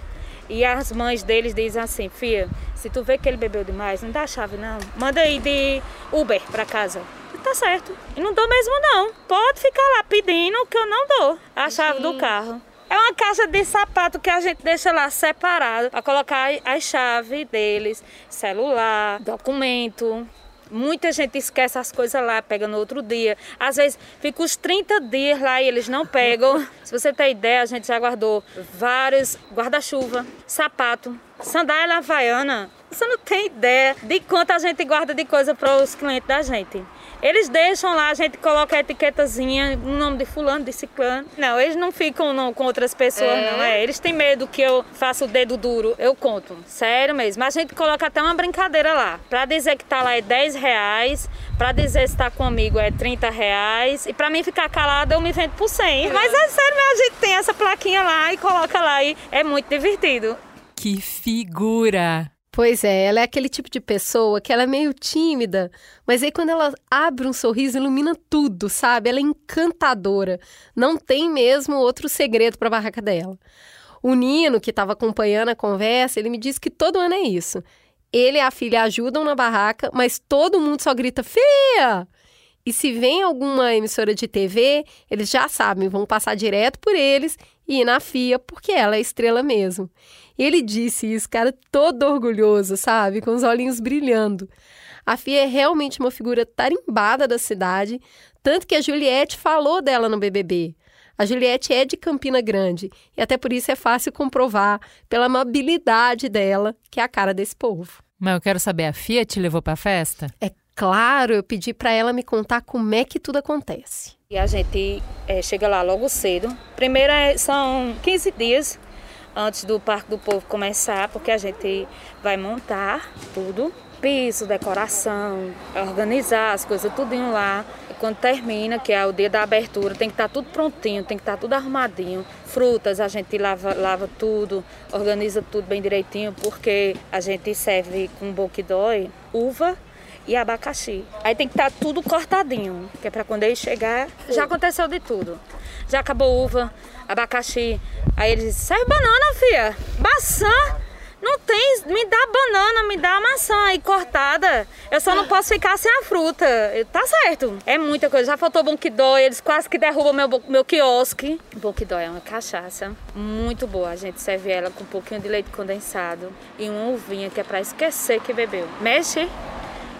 E as mães deles dizem assim, filha, se tu vê que ele bebeu demais, não dá a chave não. Manda aí de Uber para casa tá certo. E não dou mesmo não. Pode ficar lá pedindo que eu não dou a chave Sim. do carro. É uma caixa de sapato que a gente deixa lá separado para colocar as chaves deles, celular, documento. Muita gente esquece as coisas lá, pega no outro dia. Às vezes fica os 30 dias lá e eles não pegam. Se você tem ideia, a gente já guardou vários guarda-chuva, sapato, sandália havaiana. Você não tem ideia de quanto a gente guarda de coisa para os clientes da gente. Eles deixam lá, a gente coloca a etiquetazinha, o nome de fulano, de ciclano. Não, eles não ficam não, com outras pessoas, é. não. É, eles têm medo que eu faça o dedo duro. Eu conto, sério mesmo. A gente coloca até uma brincadeira lá. Pra dizer que tá lá é 10 reais, pra dizer se tá comigo é 30 reais. E pra mim ficar calada, eu me vendo por 100. É. Mas é sério, a gente tem essa plaquinha lá e coloca lá e é muito divertido. Que figura! Pois é, ela é aquele tipo de pessoa que ela é meio tímida, mas aí quando ela abre um sorriso, ilumina tudo, sabe? Ela é encantadora. Não tem mesmo outro segredo para a barraca dela. O Nino, que estava acompanhando a conversa, ele me disse que todo ano é isso. Ele e a filha ajudam na barraca, mas todo mundo só grita feia! E se vem alguma emissora de TV, eles já sabem, vão passar direto por eles e ir na FIA, porque ela é estrela mesmo. E ele disse isso, cara, todo orgulhoso, sabe? Com os olhinhos brilhando. A Fia é realmente uma figura tarimbada da cidade, tanto que a Juliette falou dela no BBB. A Juliette é de Campina Grande e até por isso é fácil comprovar pela amabilidade dela, que é a cara desse povo. Mas eu quero saber, a Fia te levou pra festa? É claro, eu pedi para ela me contar como é que tudo acontece. E a gente é, chega lá logo cedo. Primeiro é, são 15 dias antes do Parque do Povo começar, porque a gente vai montar tudo, piso, decoração, organizar as coisas tudinho lá. E quando termina, que é o dia da abertura, tem que estar tá tudo prontinho, tem que estar tá tudo arrumadinho. Frutas, a gente lava, lava tudo, organiza tudo bem direitinho, porque a gente serve com boquidói, uva e abacaxi. Aí tem que estar tá tudo cortadinho, que é para quando ele chegar, já aconteceu de tudo. Já acabou uva, abacaxi. Aí ele disse, serve banana, filha. Maçã. Não tem, me dá banana, me dá maçã aí cortada. Eu só não posso ficar sem a fruta. Tá certo. É muita coisa. Já faltou bonquidói, eles quase que derrubam meu, meu quiosque. Bonquidói é uma cachaça muito boa. A gente serve ela com um pouquinho de leite condensado e uma uvinha que é para esquecer que bebeu. Mexe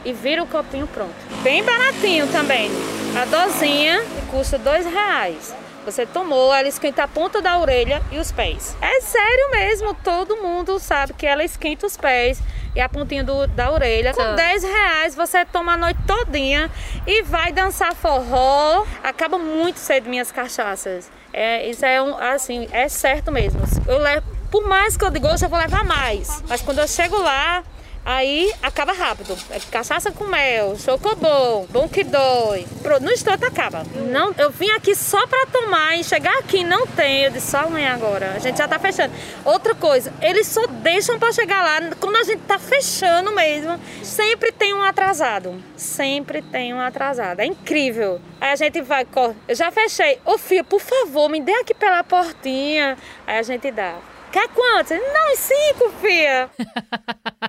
e vira o copinho pronto. Bem baratinho também. A dozinha custa dois reais. Você tomou, ela esquenta a ponta da orelha e os pés. É sério mesmo, todo mundo sabe que ela esquenta os pés e a pontinha do, da orelha. Com 10 reais você toma a noite todinha e vai dançar forró. Acaba muito cedo minhas cachaças. É, isso é um, assim, é certo mesmo. Eu levo, por mais que eu diga, eu vou levar mais. Mas quando eu chego lá, Aí acaba rápido. É cachaça com mel, chocobom, bom que dói. No instante acaba. Não, eu vim aqui só para tomar e chegar aqui não tem. Eu disse só amanhã agora. A gente já tá fechando. Outra coisa, eles só deixam para chegar lá quando a gente tá fechando mesmo. Sempre tem um atrasado. Sempre tem um atrasado. É incrível. Aí a gente vai, eu já fechei. Ô filha, por favor, me dê aqui pela portinha. Aí a gente dá. Quer quantos? Não, cinco, filha.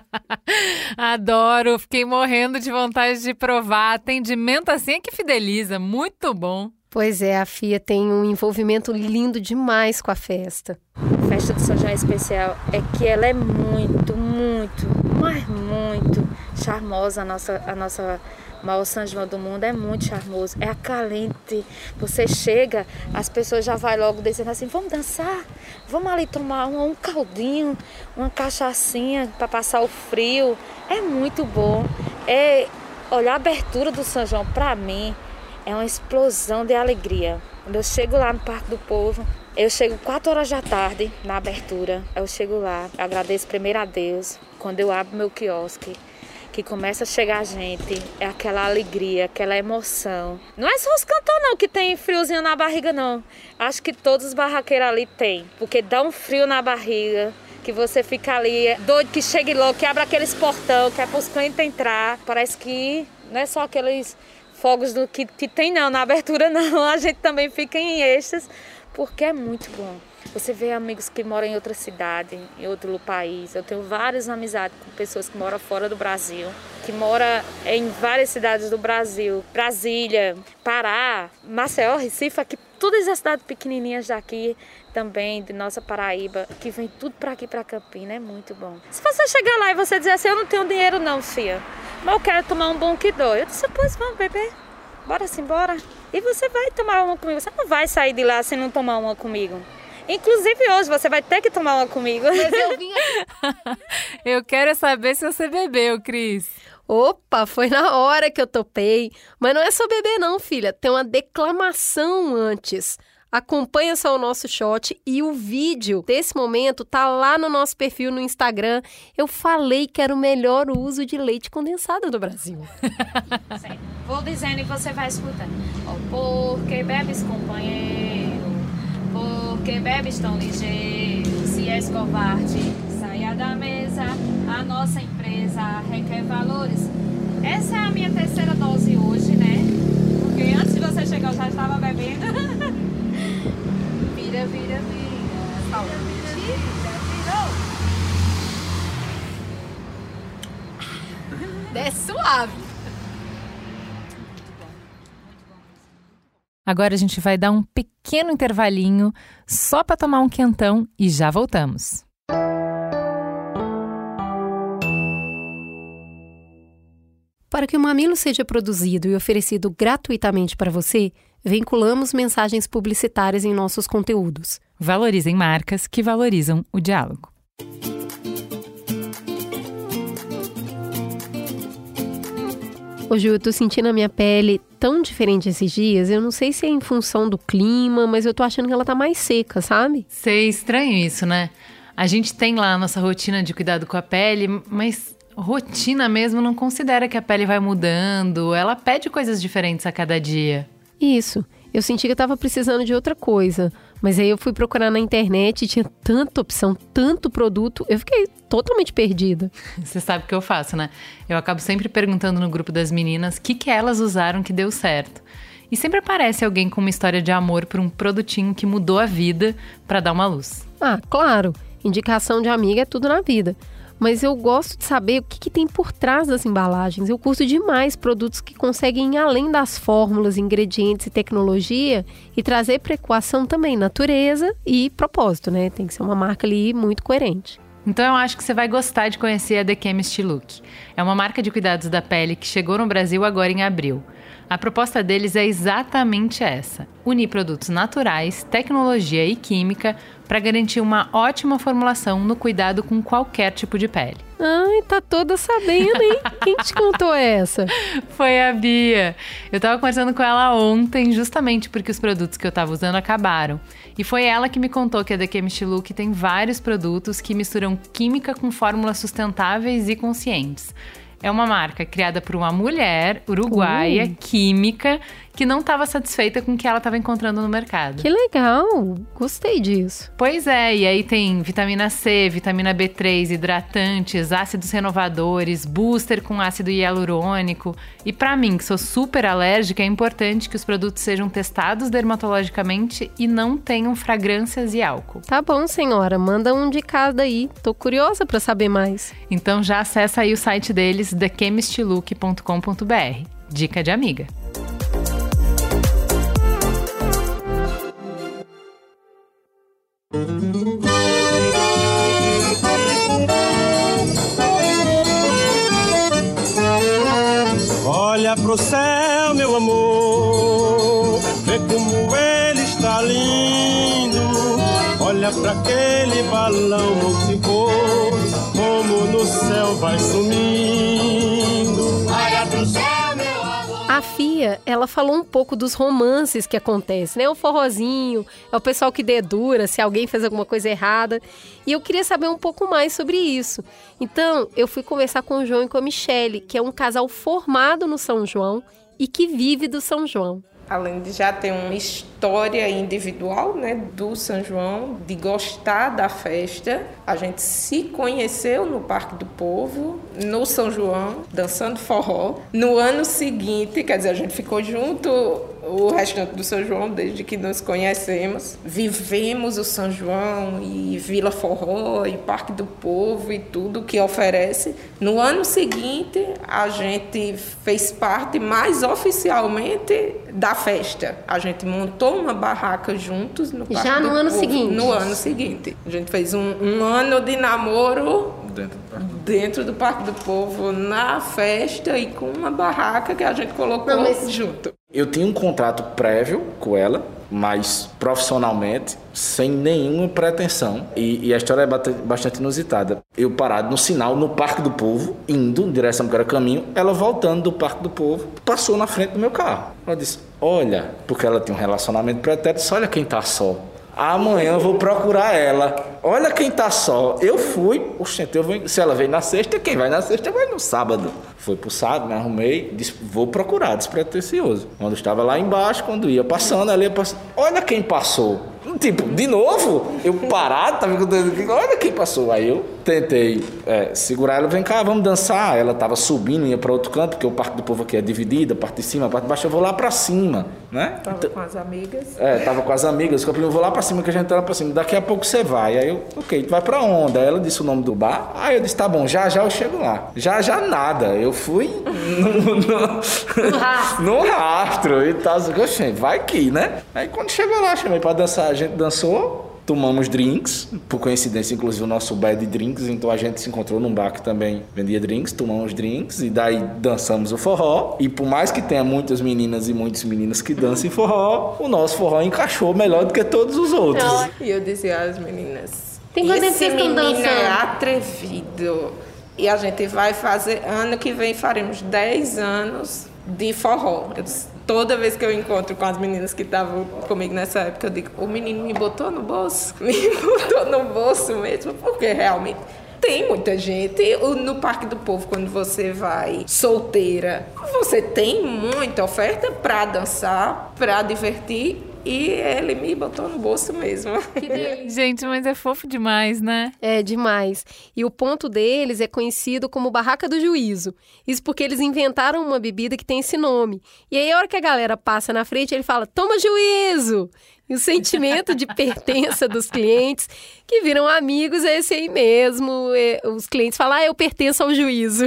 Adoro, fiquei morrendo de vontade de provar. Atendimento assim é que fideliza, muito bom. Pois é, a FIA tem um envolvimento lindo demais com a festa. A festa do São João especial é que ela é muito, muito, mas muito charmosa a nossa, a nossa mas o São João do Mundo é muito charmoso, é acalente. Você chega, as pessoas já vai logo dizendo assim: vamos dançar, vamos ali tomar um, um caldinho, uma cachaçinha para passar o frio. É muito bom. É, olha, a abertura do São João, para mim, é uma explosão de alegria. Quando eu chego lá no Parque do Povo, eu chego 4 horas da tarde na abertura. Eu chego lá, agradeço primeiro a Deus. Quando eu abro meu quiosque, que começa a chegar gente, é aquela alegria, aquela emoção. Não é só os cantores não que tem friozinho na barriga não. Acho que todos os barraqueiros ali tem, porque dá um frio na barriga, que você fica ali é doido que chegue logo, que abra aqueles portão, que é para os clientes entrar. Parece que não é só aqueles fogos do que, que tem não na abertura não, a gente também fica em êxtase, porque é muito bom. Você vê amigos que moram em outra cidade, em outro país. Eu tenho várias amizades com pessoas que moram fora do Brasil, que moram em várias cidades do Brasil. Brasília, Pará, Maceió, Recife, aqui, todas as cidades pequenininhas daqui também, de nossa Paraíba, que vem tudo para aqui, para Campina, é muito bom. Se você chegar lá e você dizer assim, eu não tenho dinheiro não, filha, mas eu quero tomar um bom que dói. Eu disse, pois vamos beber, bora sim, bora. E você vai tomar uma comigo, você não vai sair de lá sem não tomar uma comigo. Inclusive hoje você vai ter que tomar uma comigo. Mas eu vim aqui. eu quero saber se você bebeu, Cris. Opa, foi na hora que eu topei. Mas não é só beber não, filha. Tem uma declamação antes. Acompanha só o nosso shot e o vídeo desse momento tá lá no nosso perfil no Instagram. Eu falei que era o melhor uso de leite condensado do Brasil. Vou dizendo e você vai escutando. Oh, porque bebes, companheiro? Porque bebes tão ligeiro. Se és covarde, sai cheia da mesa, a nossa empresa requer valores. Essa é a minha terceira dose hoje, né? Porque antes de você chegar eu já estava bebendo. vira, vira, vira. Salve. Vira, virou. Desce suave. Agora a gente vai dar um pequeno intervalinho só para tomar um quentão e já voltamos. Para que o Mamilo seja produzido e oferecido gratuitamente para você, vinculamos mensagens publicitárias em nossos conteúdos. Valorizem marcas que valorizam o diálogo. Hoje eu tô sentindo a minha pele tão diferente esses dias. Eu não sei se é em função do clima, mas eu tô achando que ela tá mais seca, sabe? Sei, estranho isso, né? A gente tem lá a nossa rotina de cuidado com a pele, mas rotina mesmo não considera que a pele vai mudando. Ela pede coisas diferentes a cada dia. Isso. Eu senti que eu tava precisando de outra coisa. Mas aí eu fui procurar na internet e tinha tanta opção, tanto produto, eu fiquei totalmente perdida. Você sabe o que eu faço, né? Eu acabo sempre perguntando no grupo das meninas o que, que elas usaram que deu certo. E sempre aparece alguém com uma história de amor por um produtinho que mudou a vida para dar uma luz. Ah, claro. Indicação de amiga é tudo na vida mas eu gosto de saber o que, que, tem por trás das embalagens. Eu curto demais produtos que conseguem ir além das fórmulas, ingredientes e tecnologia e trazer para equação também natureza e propósito, né? Tem que ser uma marca ali muito coerente. Então eu acho que você vai gostar de conhecer a The Chemist Look. É uma marca de cuidados da pele que chegou no Brasil agora em abril. A proposta deles é exatamente essa: unir produtos naturais, tecnologia e química para garantir uma ótima formulação no cuidado com qualquer tipo de pele. Ai, tá toda sabendo, hein? Quem te contou essa? Foi a Bia. Eu tava conversando com ela ontem, justamente porque os produtos que eu tava usando acabaram. E foi ela que me contou que a The Chemist Look tem vários produtos que misturam química com fórmulas sustentáveis e conscientes. É uma marca criada por uma mulher uruguaia, uh. química, que não estava satisfeita com o que ela estava encontrando no mercado. Que legal! Gostei disso. Pois é, e aí tem vitamina C, vitamina B3, hidratantes, ácidos renovadores, booster com ácido hialurônico. E para mim, que sou super alérgica, é importante que os produtos sejam testados dermatologicamente e não tenham fragrâncias e álcool. Tá bom, senhora, manda um de cada aí. Tô curiosa para saber mais. Então já acessa aí o site deles thechemistlook.com.br. Dica de amiga. Pro céu, meu amor, vê como ele está lindo. Olha para aquele balão multicor, como no céu vai sumindo. A Fia, ela falou um pouco dos romances que acontecem, né? O forrozinho, é o pessoal que dedura se alguém fez alguma coisa errada. E eu queria saber um pouco mais sobre isso. Então, eu fui conversar com o João e com a Michele, que é um casal formado no São João e que vive do São João além de já ter uma história individual, né, do São João, de gostar da festa, a gente se conheceu no Parque do Povo, no São João, dançando forró. No ano seguinte, quer dizer, a gente ficou junto o restante do São João desde que nos conhecemos. Vivemos o São João e Vila Forró e Parque do Povo e tudo que oferece. No ano seguinte, a gente fez parte mais oficialmente da festa. A gente montou uma barraca juntos no Parque Já no do ano Povo, seguinte? No ano seguinte. A gente fez um, um ano de namoro dentro do, dentro do Parque do Povo, na festa e com uma barraca que a gente colocou Não, mas... junto. Eu tinha um contrato prévio com ela, mas profissionalmente, sem nenhuma pretensão. E, e, a história é bastante inusitada. Eu parado no sinal, no Parque do Povo, indo em direção ao caminho, ela voltando do Parque do Povo, passou na frente do meu carro. Ela disse: Olha, porque ela tinha um relacionamento pretérito, disse, olha quem tá só. Amanhã eu vou procurar ela. Olha quem tá só. Eu fui. Oxente, eu vou, se ela veio na sexta, quem vai na sexta vai no sábado. Foi pro sábado, me arrumei, disse, vou procurar, despretensioso. Quando estava lá embaixo, quando ia passando, ela ia passando. Olha quem passou. Tipo, de novo? Eu parado, tava com olha quem passou. Aí eu tentei é, segurar ela, vem cá, vamos dançar. Ela tava subindo, ia para outro canto, porque o Parque do Povo aqui é dividido, a parte de cima, a parte de baixo, eu vou lá para cima, né? Tava Então- com as amigas. é, tava com as amigas, eu falei, eu vou lá pra cima que a gente tá lá pra cima, daqui a pouco você vai. Aí eu, ok, tu vai pra onde? Aí ela disse o nome do bar, aí eu disse, tá bom, já já eu chego lá. Já já nada, eu fui no, no, No rastro. no rastro e tal, oxe, vai que, né? Aí quando chegou lá, chamei pra dançar, a gente dançou. Tomamos drinks, por coincidência, inclusive o nosso bar é de drinks, então a gente se encontrou num bar que também vendia drinks, tomamos drinks e daí dançamos o forró. E por mais que tenha muitas meninas e muitos meninos que dancem forró, o nosso forró encaixou melhor do que todos os outros. E eu dizia às meninas: Tem tempo Esse vocês estão menino é dançando?" atrevido. E a gente vai fazer. Ano que vem faremos 10 anos de forró. Eu disse, toda vez que eu encontro com as meninas que estavam comigo nessa época, eu digo: o menino me botou no bolso. Me botou no bolso mesmo, porque realmente. Tem muita gente. No Parque do Povo, quando você vai solteira, você tem muita oferta pra dançar, pra divertir. E ele me botou no bolso mesmo. Gente, mas é fofo demais, né? É demais. E o ponto deles é conhecido como Barraca do Juízo. Isso porque eles inventaram uma bebida que tem esse nome. E aí, a hora que a galera passa na frente, ele fala: toma juízo! E o sentimento de pertença dos clientes, que viram amigos, é esse aí mesmo. É, os clientes falam: ah, eu pertenço ao juízo.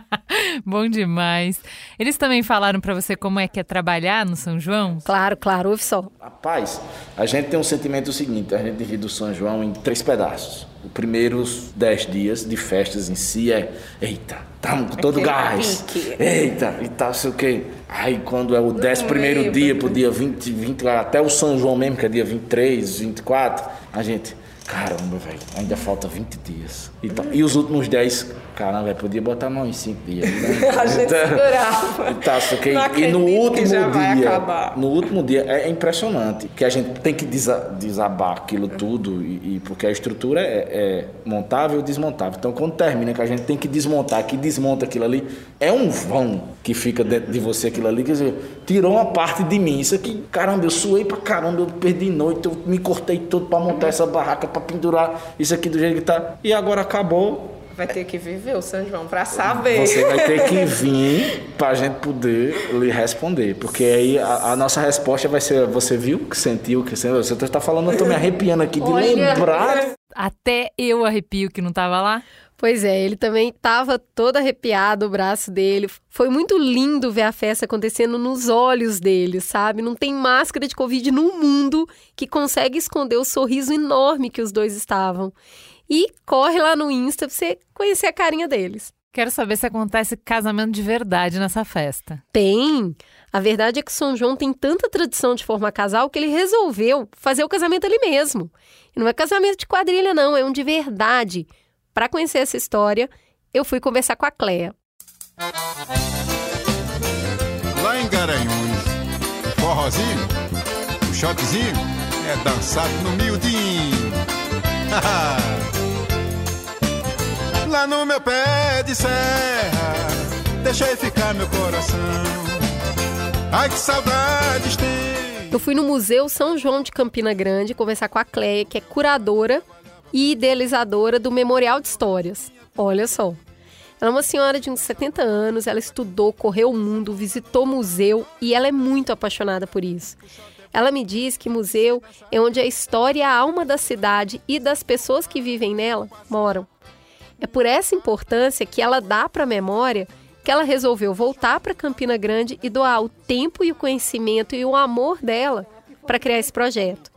Bom demais. Eles também falaram pra você como é que é trabalhar no São João? claro, claro, ouve só. Rapaz, a gente tem um sentimento seguinte, a gente divide o São João em três pedaços. Os primeiros dez dias de festas em si é, eita, estamos com todo Aquele gás. pique. Eita, e tal, sei o quê. Aí quando é o décimo primeiro dia, pro dia 20, 20, até o São João mesmo, que é dia 23, 24, a gente, caramba, velho, ainda falta 20 dias. E, tal. e os últimos 10, caramba, podia botar mais uns 5 dias. Né? A gente segurava. E tal, sei o quê. Não E no que último dia, no último dia é impressionante que a gente tem que desa- desabar aquilo tudo e, e porque a estrutura é, é montável e desmontável. Então quando termina que a gente tem que desmontar, que desmonta aquilo ali, é um vão que fica dentro de você aquilo ali, quer dizer, tirou uma parte de mim. Isso aqui, caramba, eu suei pra caramba, eu perdi noite, eu me cortei todo pra montar essa barraca, pra pendurar isso aqui do jeito que tá. E agora acabou. Vai ter que viver o São João pra saber. Você vai ter que vir pra gente poder lhe responder. Porque aí a, a nossa resposta vai ser: você viu que sentiu, que sentiu? Você tá falando, eu tô me arrepiando aqui de Olha. lembrar. Até eu arrepio que não tava lá. Pois é, ele também estava todo arrepiado, o braço dele. Foi muito lindo ver a festa acontecendo nos olhos dele, sabe? Não tem máscara de Covid no mundo que consegue esconder o sorriso enorme que os dois estavam. E corre lá no Insta pra você conhecer a carinha deles. Quero saber se acontece casamento de verdade nessa festa. Tem! A verdade é que o São João tem tanta tradição de formar casal que ele resolveu fazer o casamento ali mesmo. E não é casamento de quadrilha, não, é um de verdade. Para conhecer essa história, eu fui conversar com a Cleia. Lá em Garanhuns, o forrozinho, o choquezinho é dançado no miudinho. Lá no meu pé de serra, deixei ficar meu coração. Ai que saudades tem. Eu fui no Museu São João de Campina Grande conversar com a Cleia, que é curadora e idealizadora do Memorial de Histórias. Olha só. Ela é uma senhora de uns 70 anos, ela estudou, correu o mundo, visitou museu e ela é muito apaixonada por isso. Ela me diz que museu é onde a história e a alma da cidade e das pessoas que vivem nela moram. É por essa importância que ela dá para a memória que ela resolveu voltar para Campina Grande e doar o tempo e o conhecimento e o amor dela para criar esse projeto.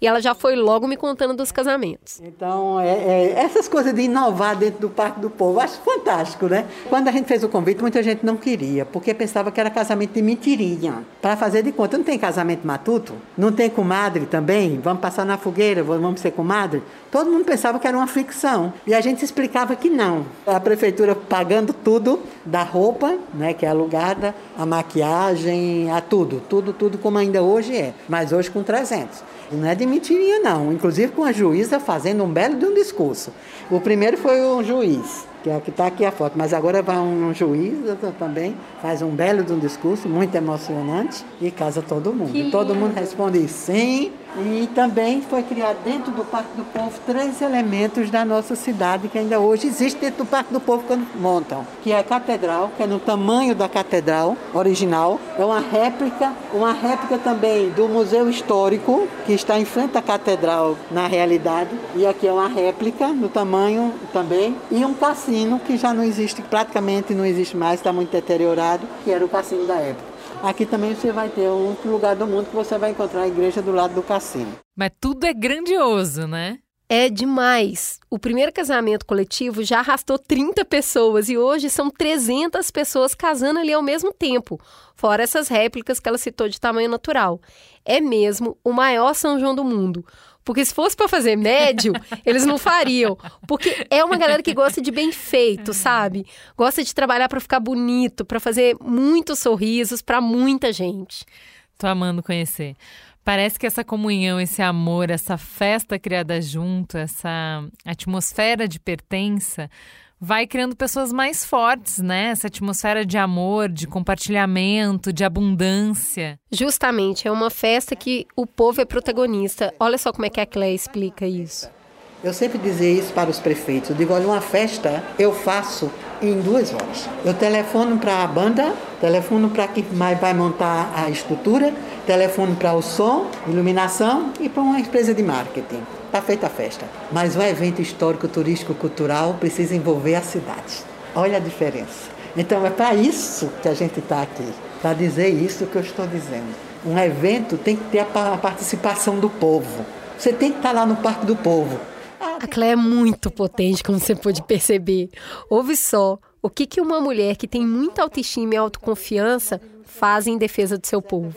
E ela já foi logo me contando dos casamentos. Então, é, é, essas coisas de inovar dentro do Parque do Povo, acho fantástico, né? Quando a gente fez o convite, muita gente não queria, porque pensava que era casamento de mentirinha. Para fazer de conta, não tem casamento matuto? Não tem comadre também? Vamos passar na fogueira, vamos ser comadre? Todo mundo pensava que era uma ficção. E a gente explicava que não. A prefeitura pagando tudo da roupa, né, que é alugada, a maquiagem, a tudo, tudo, tudo como ainda hoje é. Mas hoje com 300. Não é de mentirinha, não. Inclusive com a juíza fazendo um belo de um discurso. O primeiro foi um juiz. que é está aqui a foto. Mas agora vai um juiz também, faz um belo de um discurso, muito emocionante, e casa todo mundo. Que todo lindo. mundo responde sim. E também foi criado dentro do Parque do Povo três elementos da nossa cidade que ainda hoje existe dentro do Parque do Povo quando montam, que é a catedral, que é no tamanho da catedral original, é uma réplica, uma réplica também do Museu Histórico, que está em frente à catedral na realidade, e aqui é uma réplica no tamanho também, e um cassino que já não existe, praticamente não existe mais, está muito deteriorado, que era o cassino da época. Aqui também você vai ter um outro lugar do mundo que você vai encontrar a igreja do lado do cassino. Mas tudo é grandioso, né? É demais. O primeiro casamento coletivo já arrastou 30 pessoas e hoje são 300 pessoas casando ali ao mesmo tempo, fora essas réplicas que ela citou de tamanho natural. É mesmo o maior São João do mundo. Porque se fosse para fazer médio, eles não fariam. Porque é uma galera que gosta de bem feito, sabe? Gosta de trabalhar para ficar bonito, para fazer muitos sorrisos para muita gente. Tô amando conhecer. Parece que essa comunhão, esse amor, essa festa criada junto, essa atmosfera de pertença vai criando pessoas mais fortes, né? Essa atmosfera de amor, de compartilhamento, de abundância. Justamente, é uma festa que o povo é protagonista. Olha só como é que a Cléia explica isso. Eu sempre dizia isso para os prefeitos. Eu digo, olha, uma festa eu faço em duas horas. Eu telefono para a banda, telefono para quem vai montar a estrutura, telefono para o som, iluminação e para uma empresa de marketing. Está feita a festa. Mas o evento histórico, turístico, cultural precisa envolver a cidade. Olha a diferença. Então é para isso que a gente está aqui, para dizer isso que eu estou dizendo. Um evento tem que ter a pa- a participação do povo. Você tem que estar lá no Parque do Povo. A Cléia é muito potente, como você pode perceber. Ouve só o que, que uma mulher que tem muita autoestima e autoconfiança faz em defesa do seu povo.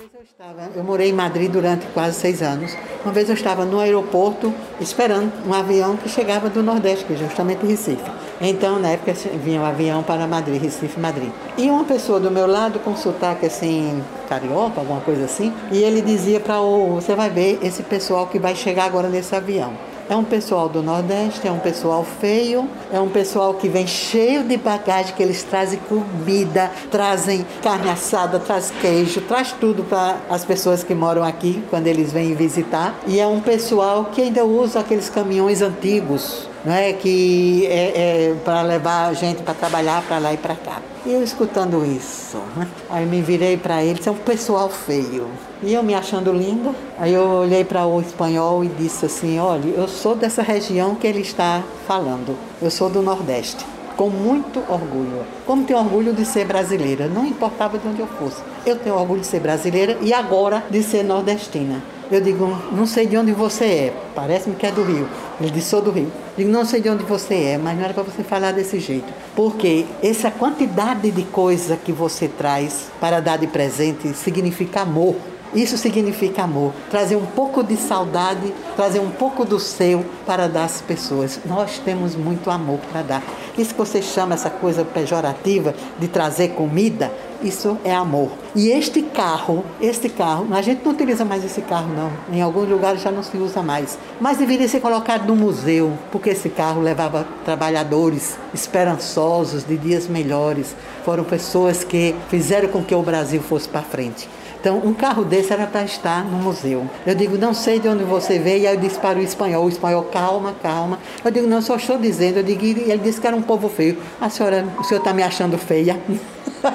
Eu morei em Madrid durante quase seis anos. Uma vez eu estava no aeroporto esperando um avião que chegava do Nordeste, que é justamente Recife. Então, na época, vinha o avião para Madrid, Recife, Madrid. E uma pessoa do meu lado, com sotaque assim, carioca, alguma coisa assim, e ele dizia para o. Você vai ver esse pessoal que vai chegar agora nesse avião. É um pessoal do Nordeste, é um pessoal feio, é um pessoal que vem cheio de bagagem, que eles trazem comida, trazem carne assada, traz queijo, traz tudo para as pessoas que moram aqui quando eles vêm visitar. E é um pessoal que ainda usa aqueles caminhões antigos, não é? Que é, é para levar a gente para trabalhar para lá e para cá. E eu escutando isso, né? aí me virei para eles, é um pessoal feio. E eu me achando linda, aí eu olhei para o espanhol e disse assim: olha, eu sou dessa região que ele está falando, eu sou do Nordeste. Com muito orgulho. Como tenho orgulho de ser brasileira, não importava de onde eu fosse. Eu tenho orgulho de ser brasileira e agora de ser nordestina. Eu digo, não sei de onde você é, parece-me que é do Rio. Ele disse, sou do Rio. Digo, não sei de onde você é, mas não era para você falar desse jeito. Porque essa quantidade de coisa que você traz para dar de presente significa amor. Isso significa amor. Trazer um pouco de saudade, trazer um pouco do seu para dar às pessoas. Nós temos muito amor para dar. Isso que você chama essa coisa pejorativa de trazer comida, isso é amor. E este carro, este carro, a gente não utiliza mais esse carro não. Em alguns lugares já não se usa mais. Mas deveria ser colocado no museu, porque esse carro levava trabalhadores esperançosos de dias melhores. Foram pessoas que fizeram com que o Brasil fosse para frente. Então, um carro desse era para estar no museu. Eu digo, não sei de onde você veio. E aí eu disse para o espanhol, o espanhol, calma, calma. Eu digo, não, só estou dizendo. Eu digo, ele disse que era um povo feio. A senhora, o senhor está me achando feia?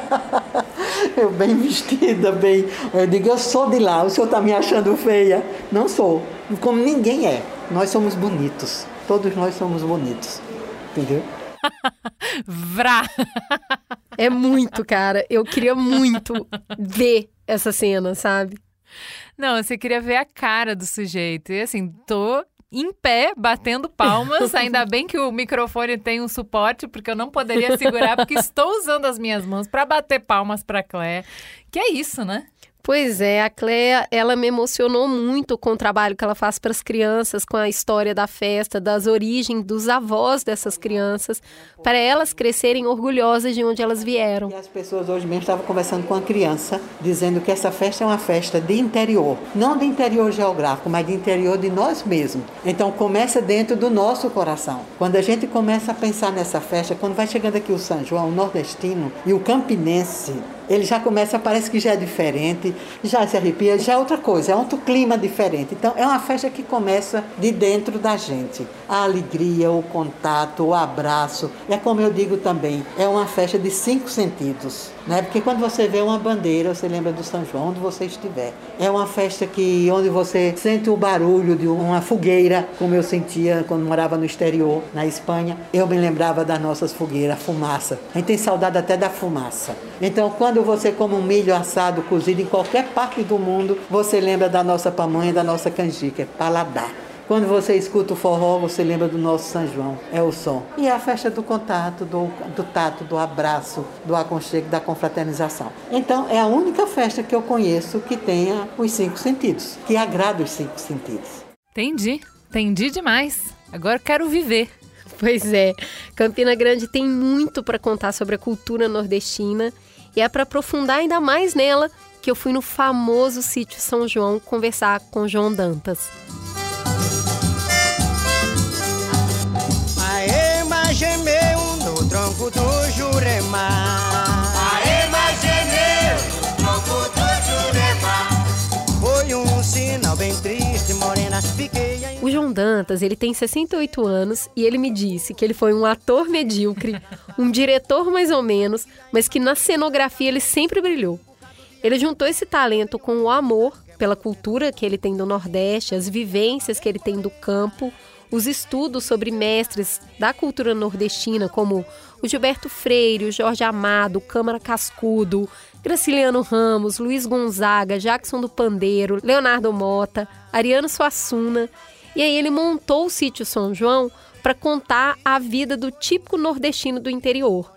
eu bem vestida, bem. Eu digo, eu sou de lá, o senhor está me achando feia? Não sou. Como ninguém é. Nós somos bonitos. Todos nós somos bonitos. Entendeu? Vrá! É muito, cara. Eu queria muito ver essa cena, sabe? Não, você queria ver a cara do sujeito. E assim, tô em pé, batendo palmas. Ainda bem que o microfone tem um suporte, porque eu não poderia segurar, porque estou usando as minhas mãos para bater palmas para Clé. Que é isso, né? Pois é, a Cléia, ela me emocionou muito com o trabalho que ela faz para as crianças, com a história da festa, das origens dos avós dessas crianças, para elas crescerem orgulhosas de onde elas vieram. E as pessoas hoje mesmo estavam conversando com a criança, dizendo que essa festa é uma festa de interior, não de interior geográfico, mas de interior de nós mesmos. Então começa dentro do nosso coração. Quando a gente começa a pensar nessa festa, quando vai chegando aqui o São João, o nordestino e o campinense, ele já começa, parece que já é diferente, já se arrepia, já é outra coisa, é outro clima diferente. Então é uma festa que começa de dentro da gente. A alegria, o contato, o abraço. É como eu digo também, é uma festa de cinco sentidos. Né? Porque quando você vê uma bandeira, você lembra do São João, onde você estiver. É uma festa que onde você sente o barulho de uma fogueira, como eu sentia quando morava no exterior, na Espanha. Eu me lembrava das nossas fogueiras, a fumaça. A gente tem saudade até da fumaça. Então, quando você come um milho assado, cozido em qualquer parte do mundo, você lembra da nossa pamonha, da nossa canjica, é paladar. Quando você escuta o forró, você lembra do nosso São João, é o som. E é a festa do contato, do, do tato, do abraço, do aconchego, da confraternização. Então, é a única festa que eu conheço que tenha os cinco sentidos, que agrada os cinco sentidos. Entendi, entendi demais. Agora quero viver. Pois é, Campina Grande tem muito para contar sobre a cultura nordestina e é para aprofundar ainda mais nela que eu fui no famoso sítio São João conversar com João Dantas. Aê, mas gemeu no tronco do Jurema. O João Dantas, ele tem 68 anos e ele me disse que ele foi um ator medíocre, um diretor mais ou menos, mas que na cenografia ele sempre brilhou. Ele juntou esse talento com o amor pela cultura que ele tem do Nordeste, as vivências que ele tem do campo, os estudos sobre mestres da cultura nordestina, como o Gilberto Freire, o Jorge Amado, Câmara Cascudo, Graciliano Ramos, Luiz Gonzaga, Jackson do Pandeiro, Leonardo Mota, Ariano Suassuna. E aí ele montou o sítio São João para contar a vida do típico nordestino do interior.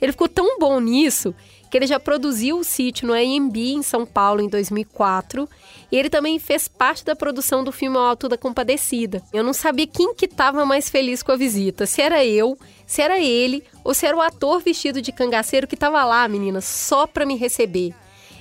Ele ficou tão bom nisso que ele já produziu o sítio no AMB em São Paulo em 2004 e ele também fez parte da produção do filme Alto da Compadecida. Eu não sabia quem que estava mais feliz com a visita, se era eu, se era ele ou se era o ator vestido de cangaceiro que estava lá, meninas, só para me receber.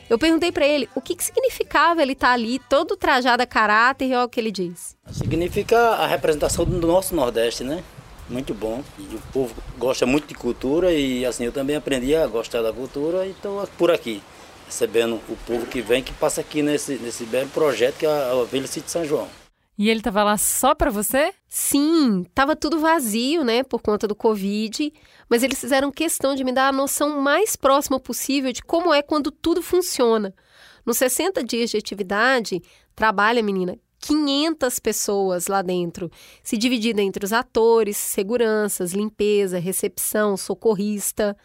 Eu perguntei para ele o que, que significava ele estar tá ali todo trajado a caráter e olha o que ele disse. Significa a representação do nosso Nordeste, né? Muito bom. E o povo gosta muito de cultura e assim eu também aprendi a gostar da cultura e estou por aqui, recebendo o povo que vem, que passa aqui nesse, nesse belo projeto que é a Vila City São João. E ele tava lá só para você? Sim, tava tudo vazio, né, por conta do Covid, mas eles fizeram questão de me dar a noção mais próxima possível de como é quando tudo funciona. Nos 60 dias de atividade, trabalha, menina, 500 pessoas lá dentro, se dividida entre os atores, seguranças, limpeza, recepção, socorrista.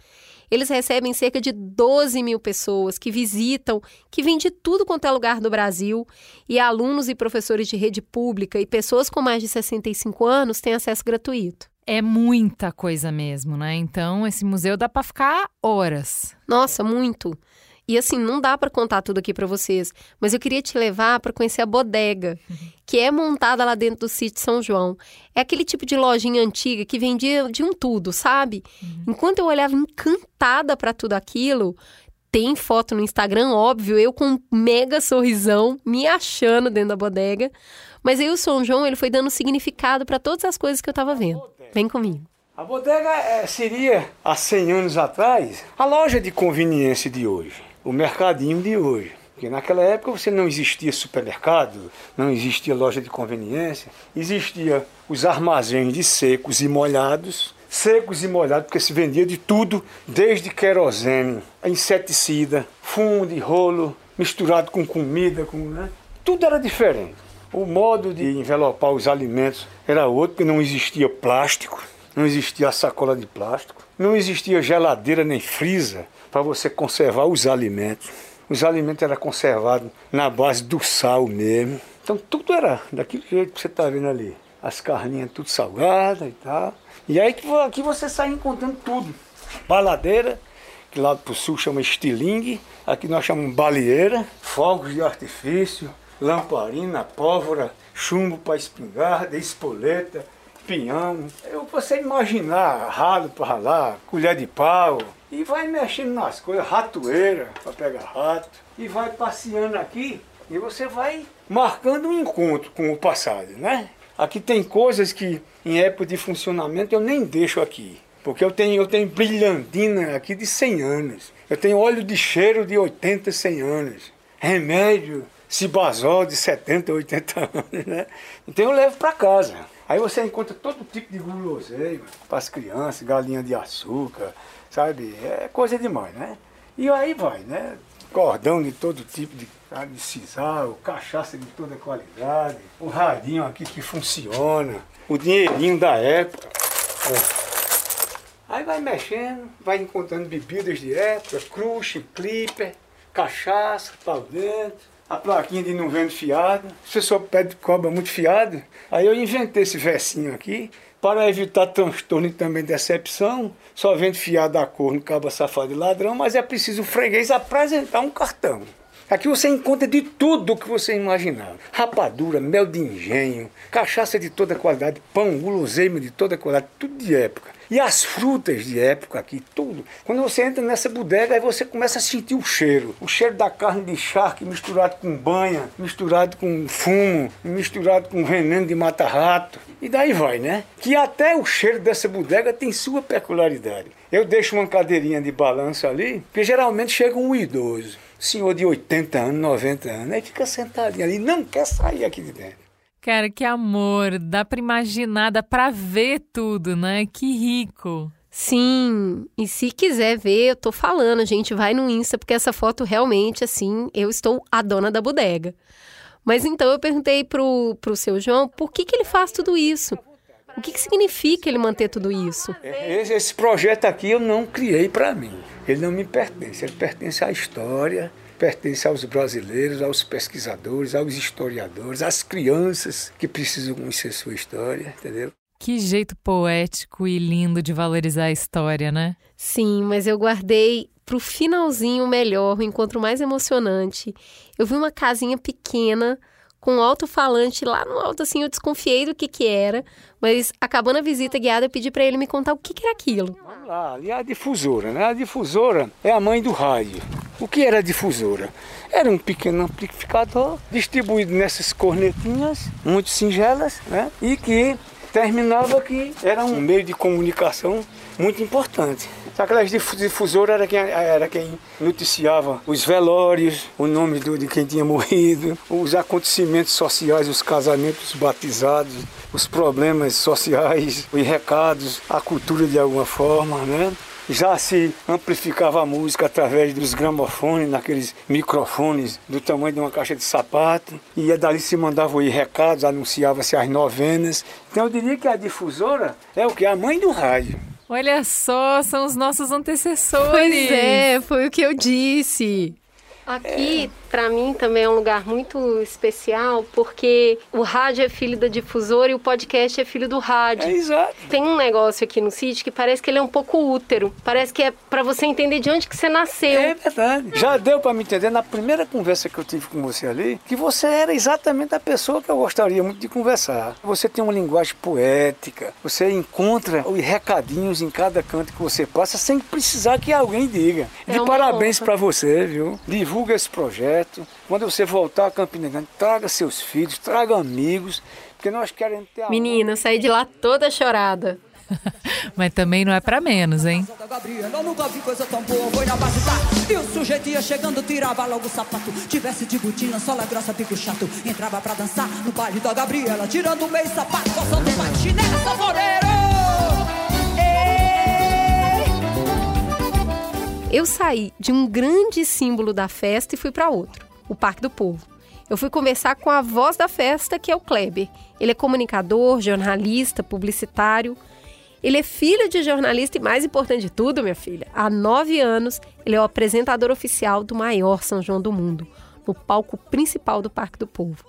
Eles recebem cerca de 12 mil pessoas que visitam, que vêm de tudo quanto é lugar do Brasil, e alunos e professores de rede pública e pessoas com mais de 65 anos têm acesso gratuito. É muita coisa mesmo, né? Então, esse museu dá para ficar horas. Nossa, muito. E assim, não dá para contar tudo aqui para vocês, mas eu queria te levar para conhecer a bodega, que é montada lá dentro do sítio São João. É aquele tipo de lojinha antiga que vendia de um tudo, sabe? Uhum. Enquanto eu olhava encantada para tudo aquilo, tem foto no Instagram, óbvio, eu com um mega sorrisão, me achando dentro da bodega. Mas aí o São João, ele foi dando significado para todas as coisas que eu estava vendo. Vem comigo. A bodega é, seria, há 100 anos atrás, a loja de conveniência de hoje o mercadinho de hoje. Porque naquela época você não existia supermercado, não existia loja de conveniência, existia os armazéns de secos e molhados, secos e molhados, porque se vendia de tudo, desde querosene, inseticida, fumo de rolo, misturado com comida, com, né? tudo era diferente. O modo de envelopar os alimentos era outro, porque não existia plástico, não existia sacola de plástico, não existia geladeira nem freezer para você conservar os alimentos. Os alimentos eram conservados na base do sal mesmo. Então tudo era daquele jeito que você está vendo ali. As carninhas tudo salgadas e tal. E aí aqui você sai encontrando tudo. Baladeira, que lá pro sul chama estilingue, aqui nós chamamos baleeira, fogos de artifício, lamparina, pólvora, chumbo para espingarda, espoleta, pinhão. Eu você imaginar ralo para ralar, colher de pau, e vai mexendo nas coisas, ratoeira para pegar rato, e vai passeando aqui, e você vai marcando um encontro com o passado, né? Aqui tem coisas que em época de funcionamento eu nem deixo aqui. Porque eu tenho, eu tenho brilhantina aqui de 100 anos. Eu tenho óleo de cheiro de 80, 100 anos. Remédio, cibazol de 70, 80 anos, né? Então eu levo para casa. Aí você encontra todo tipo de guloseima para as crianças, galinha de açúcar, sabe? É coisa demais, né? E aí vai, né? Cordão de todo tipo de, de cachaça de toda qualidade, o radinho aqui que funciona, o dinheirinho da época. Ó. Aí vai mexendo, vai encontrando bebidas de época, crush, clipper, cachaça, pau dentro, a plaquinha de não vendo fiado. Você só pede cobra muito fiado, aí eu inventei esse versinho aqui para evitar transtorno e também decepção. Só vendo fiado da cor no cabo safado e ladrão, mas é preciso o freguês apresentar um cartão. Aqui você encontra de tudo que você imaginar. Rapadura, mel de engenho, cachaça de toda qualidade, pão, guloseima de toda qualidade, tudo de época. E as frutas de época aqui, tudo. Quando você entra nessa bodega, aí você começa a sentir o cheiro. O cheiro da carne de charque misturado com banha, misturado com fumo, misturado com veneno de mata-rato. E daí vai, né? Que até o cheiro dessa bodega tem sua peculiaridade. Eu deixo uma cadeirinha de balanço ali, porque geralmente chega um idoso, senhor de 80 anos, 90 anos, aí fica sentadinho ali, não quer sair aqui de dentro. Cara, que amor. Dá pra imaginar, dá pra ver tudo, né? Que rico. Sim, e se quiser ver, eu tô falando, gente, vai no Insta, porque essa foto realmente, assim, eu estou a dona da bodega. Mas então eu perguntei pro, pro seu João por que, que ele faz tudo isso. O que, que significa ele manter tudo isso? Esse, esse projeto aqui eu não criei para mim. Ele não me pertence, ele pertence à história, pertence aos brasileiros, aos pesquisadores, aos historiadores, às crianças que precisam conhecer sua história, entendeu? Que jeito poético e lindo de valorizar a história, né? Sim, mas eu guardei pro finalzinho melhor, o encontro mais emocionante. Eu vi uma casinha pequena com um alto-falante lá no alto, assim, eu desconfiei do que que era, mas acabando a visita guiada, eu pedi para ele me contar o que, que era aquilo. Vamos lá, ali é a difusora, né? A difusora é a mãe do rádio. O que era a difusora? Era um pequeno amplificador distribuído nessas cornetinhas, muito singelas, né? E que terminava que era um meio de comunicação muito importante. Aquelas difusoras era quem, era quem noticiava os velórios, o nome do, de quem tinha morrido, os acontecimentos sociais, os casamentos batizados, os problemas sociais, os recados, a cultura de alguma forma, né? já se amplificava a música através dos gramofones, naqueles microfones do tamanho de uma caixa de sapato, e dali se mandavam ir recados, anunciava-se as novenas. Então eu diria que a difusora é o que? A mãe do rádio. Olha só, são os nossos antecessores. Pois é, foi o que eu disse. Aqui, é. Para mim, também é um lugar muito especial, porque o rádio é filho da difusora e o podcast é filho do rádio. É exato. Tem um negócio aqui no sítio que parece que ele é um pouco útero. Parece que é para você entender de onde que você nasceu. É verdade. Já deu para me entender na primeira conversa que eu tive com você ali, que você era exatamente a pessoa que eu gostaria muito de conversar. Você tem uma linguagem poética, você encontra os recadinhos em cada canto que você passa sem precisar que alguém diga. É de parabéns para você, viu? divulga esse projeto. Quando você voltar a Campina Grande, traga seus filhos, traga amigos, porque nós queremos ter. Menina, eu saí de lá toda chorada. Mas também não é para menos, hein? Eu nunca vi coisa tão boa, foi na base da E o sujeito ia chegando, tirava logo o sapato Tivesse de botina, sola grossa, pico chato Entrava pra dançar no baile da Gabriela Tirando o meio sapato, só soltei chinela, Eu saí de um grande símbolo da festa e fui para outro, o Parque do Povo. Eu fui conversar com a voz da festa, que é o Kleber. Ele é comunicador, jornalista, publicitário. Ele é filho de jornalista e, mais importante de tudo, minha filha, há nove anos ele é o apresentador oficial do maior São João do mundo, no palco principal do Parque do Povo.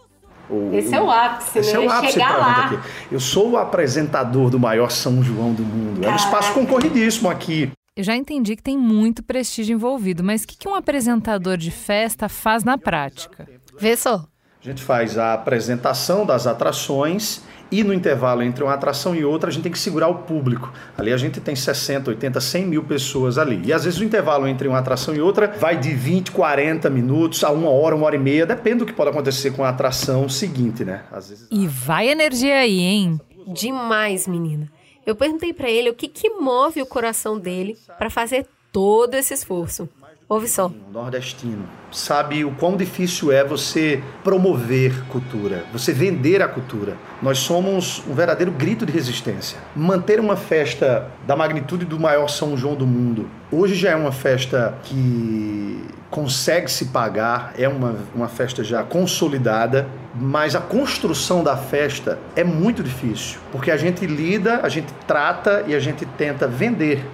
O, Esse é o ápice, esse né? é o ápice Chegar lá. aqui. Eu sou o apresentador do maior São João do mundo. É um espaço concorridíssimo aqui. Eu já entendi que tem muito prestígio envolvido, mas o que, que um apresentador de festa faz na prática? Vê só. A gente faz a apresentação das atrações e no intervalo entre uma atração e outra a gente tem que segurar o público. Ali a gente tem 60, 80, 100 mil pessoas ali. E às vezes o intervalo entre uma atração e outra vai de 20, 40 minutos a uma hora, uma hora e meia, depende do que pode acontecer com a atração seguinte, né? Às vezes... E vai energia aí, hein? Demais, menina. Eu perguntei para ele o que, que move o coração dele para fazer todo esse esforço. Ouve só. Nordestino sabe o quão difícil é você promover cultura, você vender a cultura. Nós somos um verdadeiro grito de resistência. Manter uma festa da magnitude do maior São João do mundo, hoje já é uma festa que consegue se pagar, é uma, uma festa já consolidada, mas a construção da festa é muito difícil, porque a gente lida, a gente trata e a gente tenta vender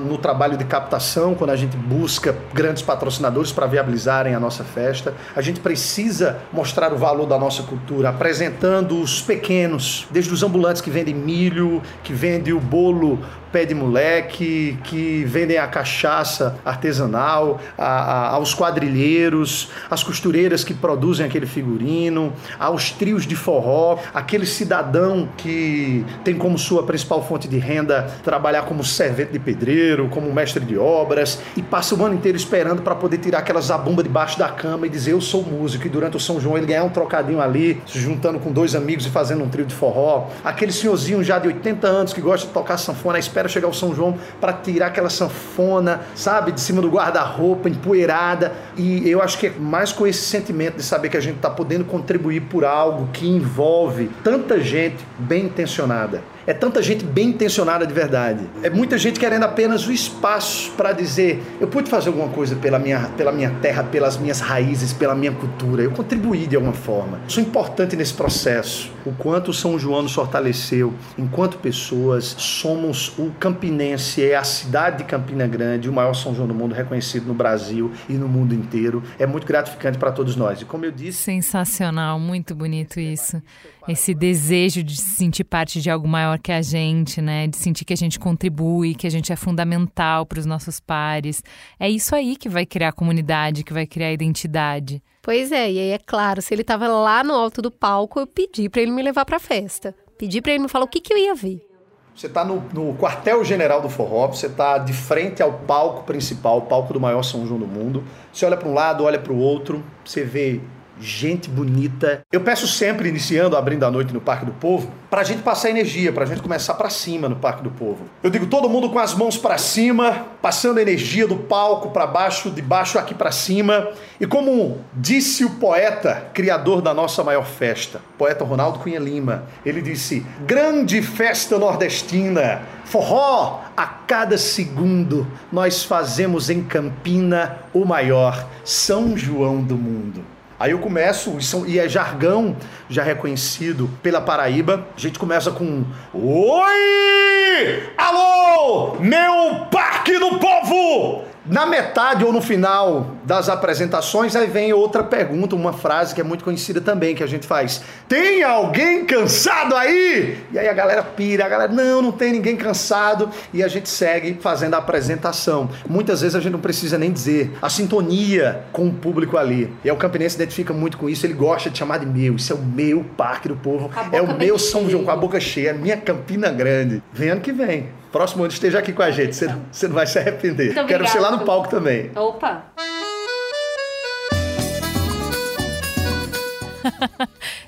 no trabalho de captação, quando a gente busca grandes patrocinadores para viabilizarem a nossa festa. A gente precisa mostrar o valor da nossa cultura, apresentando os pequenos, desde os ambulantes que vendem milho, que vendem o bolo pé de moleque, que vendem a cachaça artesanal, a, a, aos quadrilheiros, as costureiras que produzem aquele figurino, aos trios de forró, aquele cidadão que tem como sua principal fonte de renda trabalhar como servente de pedreiro, como mestre de obras e passa o ano inteiro esperando para poder tirar aquela zabumba debaixo da cama e dizer eu sou músico e durante o São João ele ganhar um trocadinho ali, se juntando com dois amigos e fazendo um trio de forró. Aquele senhorzinho já de 80 anos que gosta de tocar sanfona, espera chegar o São João para tirar aquela sanfona, sabe, de cima do guarda-roupa, empoeirada. E eu acho que é mais com esse sentimento de saber que a gente está podendo contribuir por algo que envolve tanta gente bem intencionada. É tanta gente bem intencionada de verdade. É muita gente querendo apenas o espaço para dizer: eu pude fazer alguma coisa pela minha, pela minha terra, pelas minhas raízes, pela minha cultura. Eu contribuí de alguma forma. Sou importante nesse processo. O quanto São João nos fortaleceu enquanto pessoas. Somos o Campinense, é a cidade de Campina Grande, o maior São João do mundo, reconhecido no Brasil e no mundo inteiro. É muito gratificante para todos nós. E como eu disse. Sensacional, muito bonito isso. Esse desejo de se sentir parte de algo maior que a gente, né? De sentir que a gente contribui, que a gente é fundamental para os nossos pares. É isso aí que vai criar comunidade, que vai criar identidade. Pois é, e aí é claro, se ele estava lá no alto do palco, eu pedi para ele me levar para a festa. Pedi para ele me falar o que, que eu ia ver. Você está no, no quartel-general do forró, você está de frente ao palco principal, o palco do maior São João do mundo. Você olha para um lado, olha para o outro, você vê gente bonita. Eu peço sempre, iniciando, abrindo a noite no Parque do Povo, pra gente passar energia, pra gente começar pra cima no Parque do Povo. Eu digo todo mundo com as mãos para cima, passando energia do palco para baixo, de baixo aqui para cima. E como disse o poeta, criador da nossa maior festa, poeta Ronaldo Cunha Lima, ele disse: "Grande festa nordestina, forró a cada segundo nós fazemos em Campina o maior São João do mundo." Aí eu começo, e é jargão já reconhecido pela Paraíba. A gente começa com: Oi! Alô! Meu Parque do Povo! Na metade ou no final das apresentações, aí vem outra pergunta, uma frase que é muito conhecida também, que a gente faz. Tem alguém cansado aí? E aí a galera pira, a galera, não, não tem ninguém cansado. E a gente segue fazendo a apresentação. Muitas vezes a gente não precisa nem dizer. A sintonia com o público ali. E o Campinense identifica muito com isso, ele gosta de chamar de meu. Isso é o meu Parque do Povo, é o meu São João com a boca cheia, minha Campina Grande. Vem ano que vem. Próximo ano esteja aqui com a gente, você, você não vai se arrepender. Muito Quero obrigada. ser lá no palco também. Opa!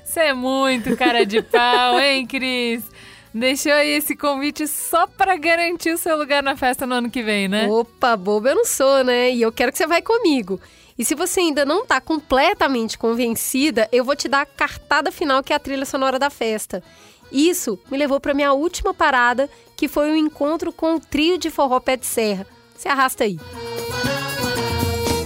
Você é muito cara de pau, hein, Cris? Deixou aí esse convite só para garantir o seu lugar na festa no ano que vem, né? Opa, boba eu não sou, né? E eu quero que você vai comigo. E se você ainda não tá completamente convencida, eu vou te dar a cartada final que é a trilha sonora da festa. Isso me levou para minha última parada, que foi o encontro com o trio de forró pé de serra. Se arrasta aí.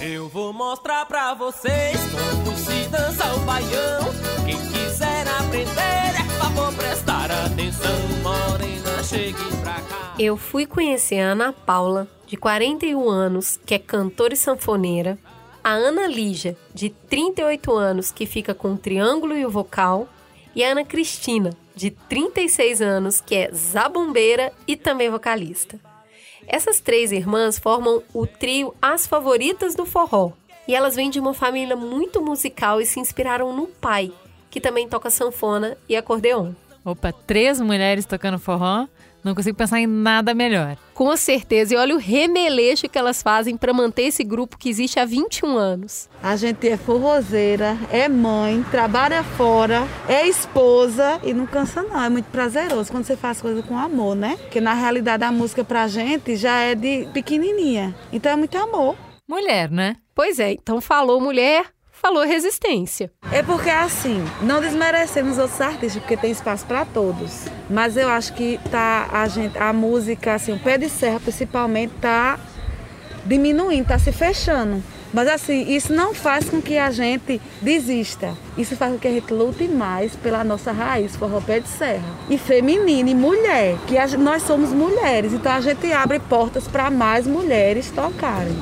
Eu vou mostrar pra vocês como se dança o baião. Quem quiser aprender, é favor prestar atenção. Morena, chegue pra cá. Eu fui conhecer a Ana Paula, de 41 anos, que é cantora e sanfoneira, a Ana Lígia, de 38 anos, que fica com o triângulo e o vocal, e a Ana Cristina, de 36 anos, que é zabumbeira e também vocalista. Essas três irmãs formam o trio As Favoritas do Forró. E elas vêm de uma família muito musical e se inspiraram no pai, que também toca sanfona e acordeon. Opa, três mulheres tocando forró? Não consigo pensar em nada melhor. Com certeza. E olha o remeleixo que elas fazem para manter esse grupo que existe há 21 anos. A gente é forrozeira, é mãe, trabalha fora, é esposa e não cansa não. É muito prazeroso quando você faz coisa com amor, né? Porque na realidade a música pra gente já é de pequenininha. Então é muito amor. Mulher, né? Pois é. Então falou mulher, falou resistência. É porque assim, não desmerecemos os outros artistas, porque tem espaço para todos. Mas eu acho que tá a gente, a música assim, o pé de serra principalmente tá diminuindo, tá se fechando. Mas assim, isso não faz com que a gente desista. Isso faz com que a gente lute mais pela nossa raiz, forró pé de serra. E feminina e mulher, que nós somos mulheres, então a gente abre portas para mais mulheres tocarem.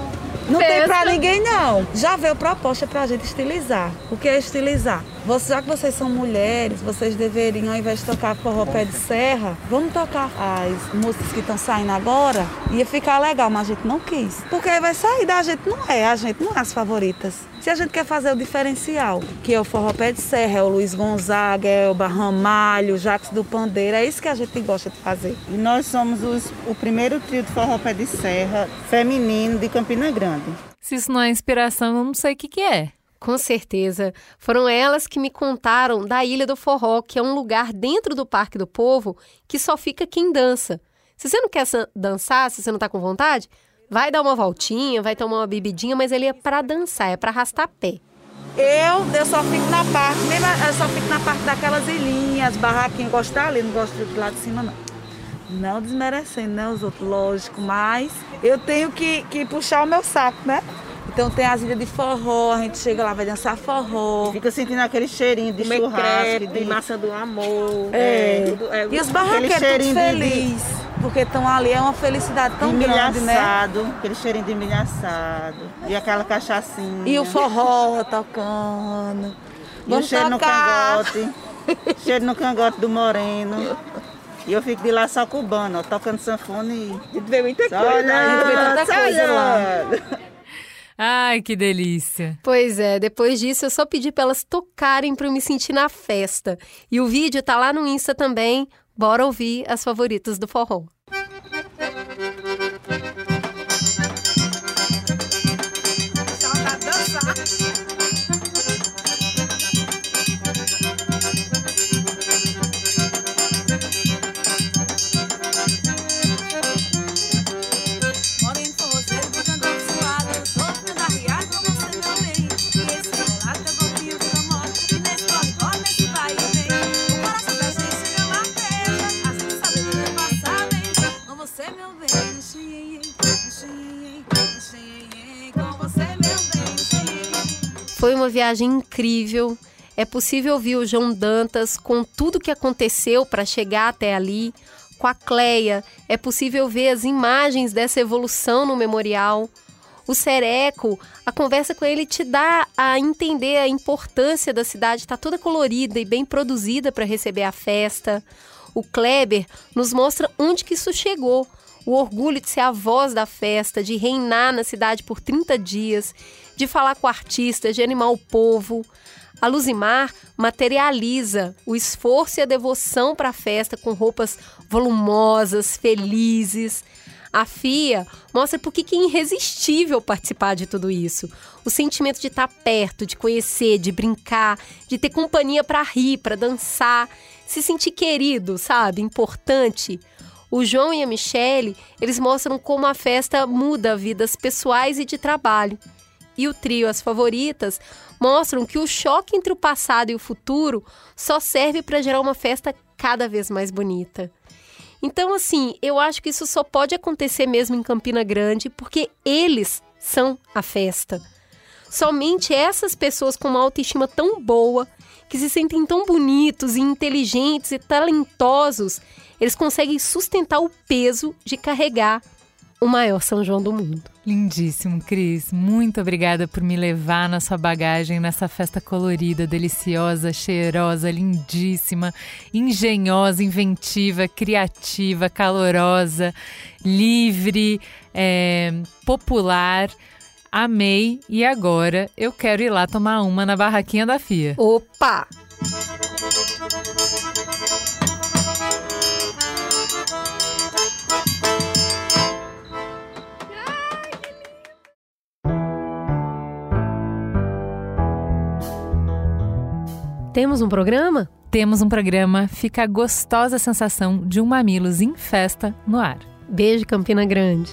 Não tem pra ninguém, não. Já veio proposta pra gente estilizar. O que é estilizar? Você, já que vocês são mulheres, vocês deveriam, ao invés de tocar forró pé de serra, vamos tocar as músicas que estão saindo agora. Ia ficar legal, mas a gente não quis. Porque aí vai sair da gente, não é. A gente não é as favoritas. Se a gente quer fazer o diferencial, que é o forró pé de serra, é o Luiz Gonzaga, é o Barramalho, o Jacques do Pandeiro, é isso que a gente gosta de fazer. E nós somos os, o primeiro trio de forró pé de serra feminino de Campina Grande. Se isso não é inspiração, eu não sei o que, que é. Com certeza. Foram elas que me contaram da Ilha do Forró, que é um lugar dentro do Parque do Povo que só fica quem dança. Se você não quer dançar, se você não tá com vontade, vai dar uma voltinha, vai tomar uma bebidinha, mas ele é para dançar, é para arrastar pé. Eu, eu só fico na parte, mesmo, eu só fico na parte daquelas ilhinhas, barraquinhas, gosto dali, não gosto do lado de cima não. Não desmerecendo, né, os outros, lógico, mas eu tenho que, que puxar o meu saco, né? Então tem as ilhas de forró, a gente chega lá, vai dançar forró. Fica sentindo aquele cheirinho de Comer churrasco, crepe, de massa do amor. É. tudo- é, E os barraqueiros tudo de- feliz, porque estão ali, é uma felicidade tão grande, né? milhaçado, aquele cheirinho de milho assado. E aquela cachaçinha. E o forró tocando. E o Vamos cheiro tocar. no cangote. cheiro no cangote do moreno. E eu fico de lá só cubano, ó, tocando sanfona e. Vê muita coisa, a gente vê tanta coisa lá. Ai, que delícia. Pois é, depois disso eu só pedi para elas tocarem para eu me sentir na festa. E o vídeo tá lá no Insta também. Bora ouvir as favoritas do forró. Foi uma viagem incrível. É possível ouvir o João Dantas com tudo que aconteceu para chegar até ali. Com a Cleia, é possível ver as imagens dessa evolução no memorial. O Sereco, a conversa com ele te dá a entender a importância da cidade estar toda colorida e bem produzida para receber a festa. O Kleber nos mostra onde que isso chegou. O orgulho de ser a voz da festa, de reinar na cidade por 30 dias, de falar com artistas, de animar o povo. A Luzimar materializa o esforço e a devoção para a festa com roupas volumosas, felizes. A FIA mostra por que é irresistível participar de tudo isso. O sentimento de estar perto, de conhecer, de brincar, de ter companhia para rir, para dançar, se sentir querido, sabe? Importante. O João e a Michele, eles mostram como a festa muda vidas pessoais e de trabalho. E o trio As Favoritas mostram que o choque entre o passado e o futuro só serve para gerar uma festa cada vez mais bonita. Então, assim, eu acho que isso só pode acontecer mesmo em Campina Grande, porque eles são a festa. Somente essas pessoas com uma autoestima tão boa, que se sentem tão bonitos e inteligentes e talentosos, eles conseguem sustentar o peso de carregar o maior São João do mundo. Lindíssimo, Cris. Muito obrigada por me levar na sua bagagem nessa festa colorida, deliciosa, cheirosa, lindíssima, engenhosa, inventiva, criativa, calorosa, livre, é, popular. Amei e agora eu quero ir lá tomar uma na barraquinha da FIA. Opa! Temos um programa? Temos um programa. Fica a gostosa sensação de um Mamilos em festa no ar. Beijo, Campina Grande.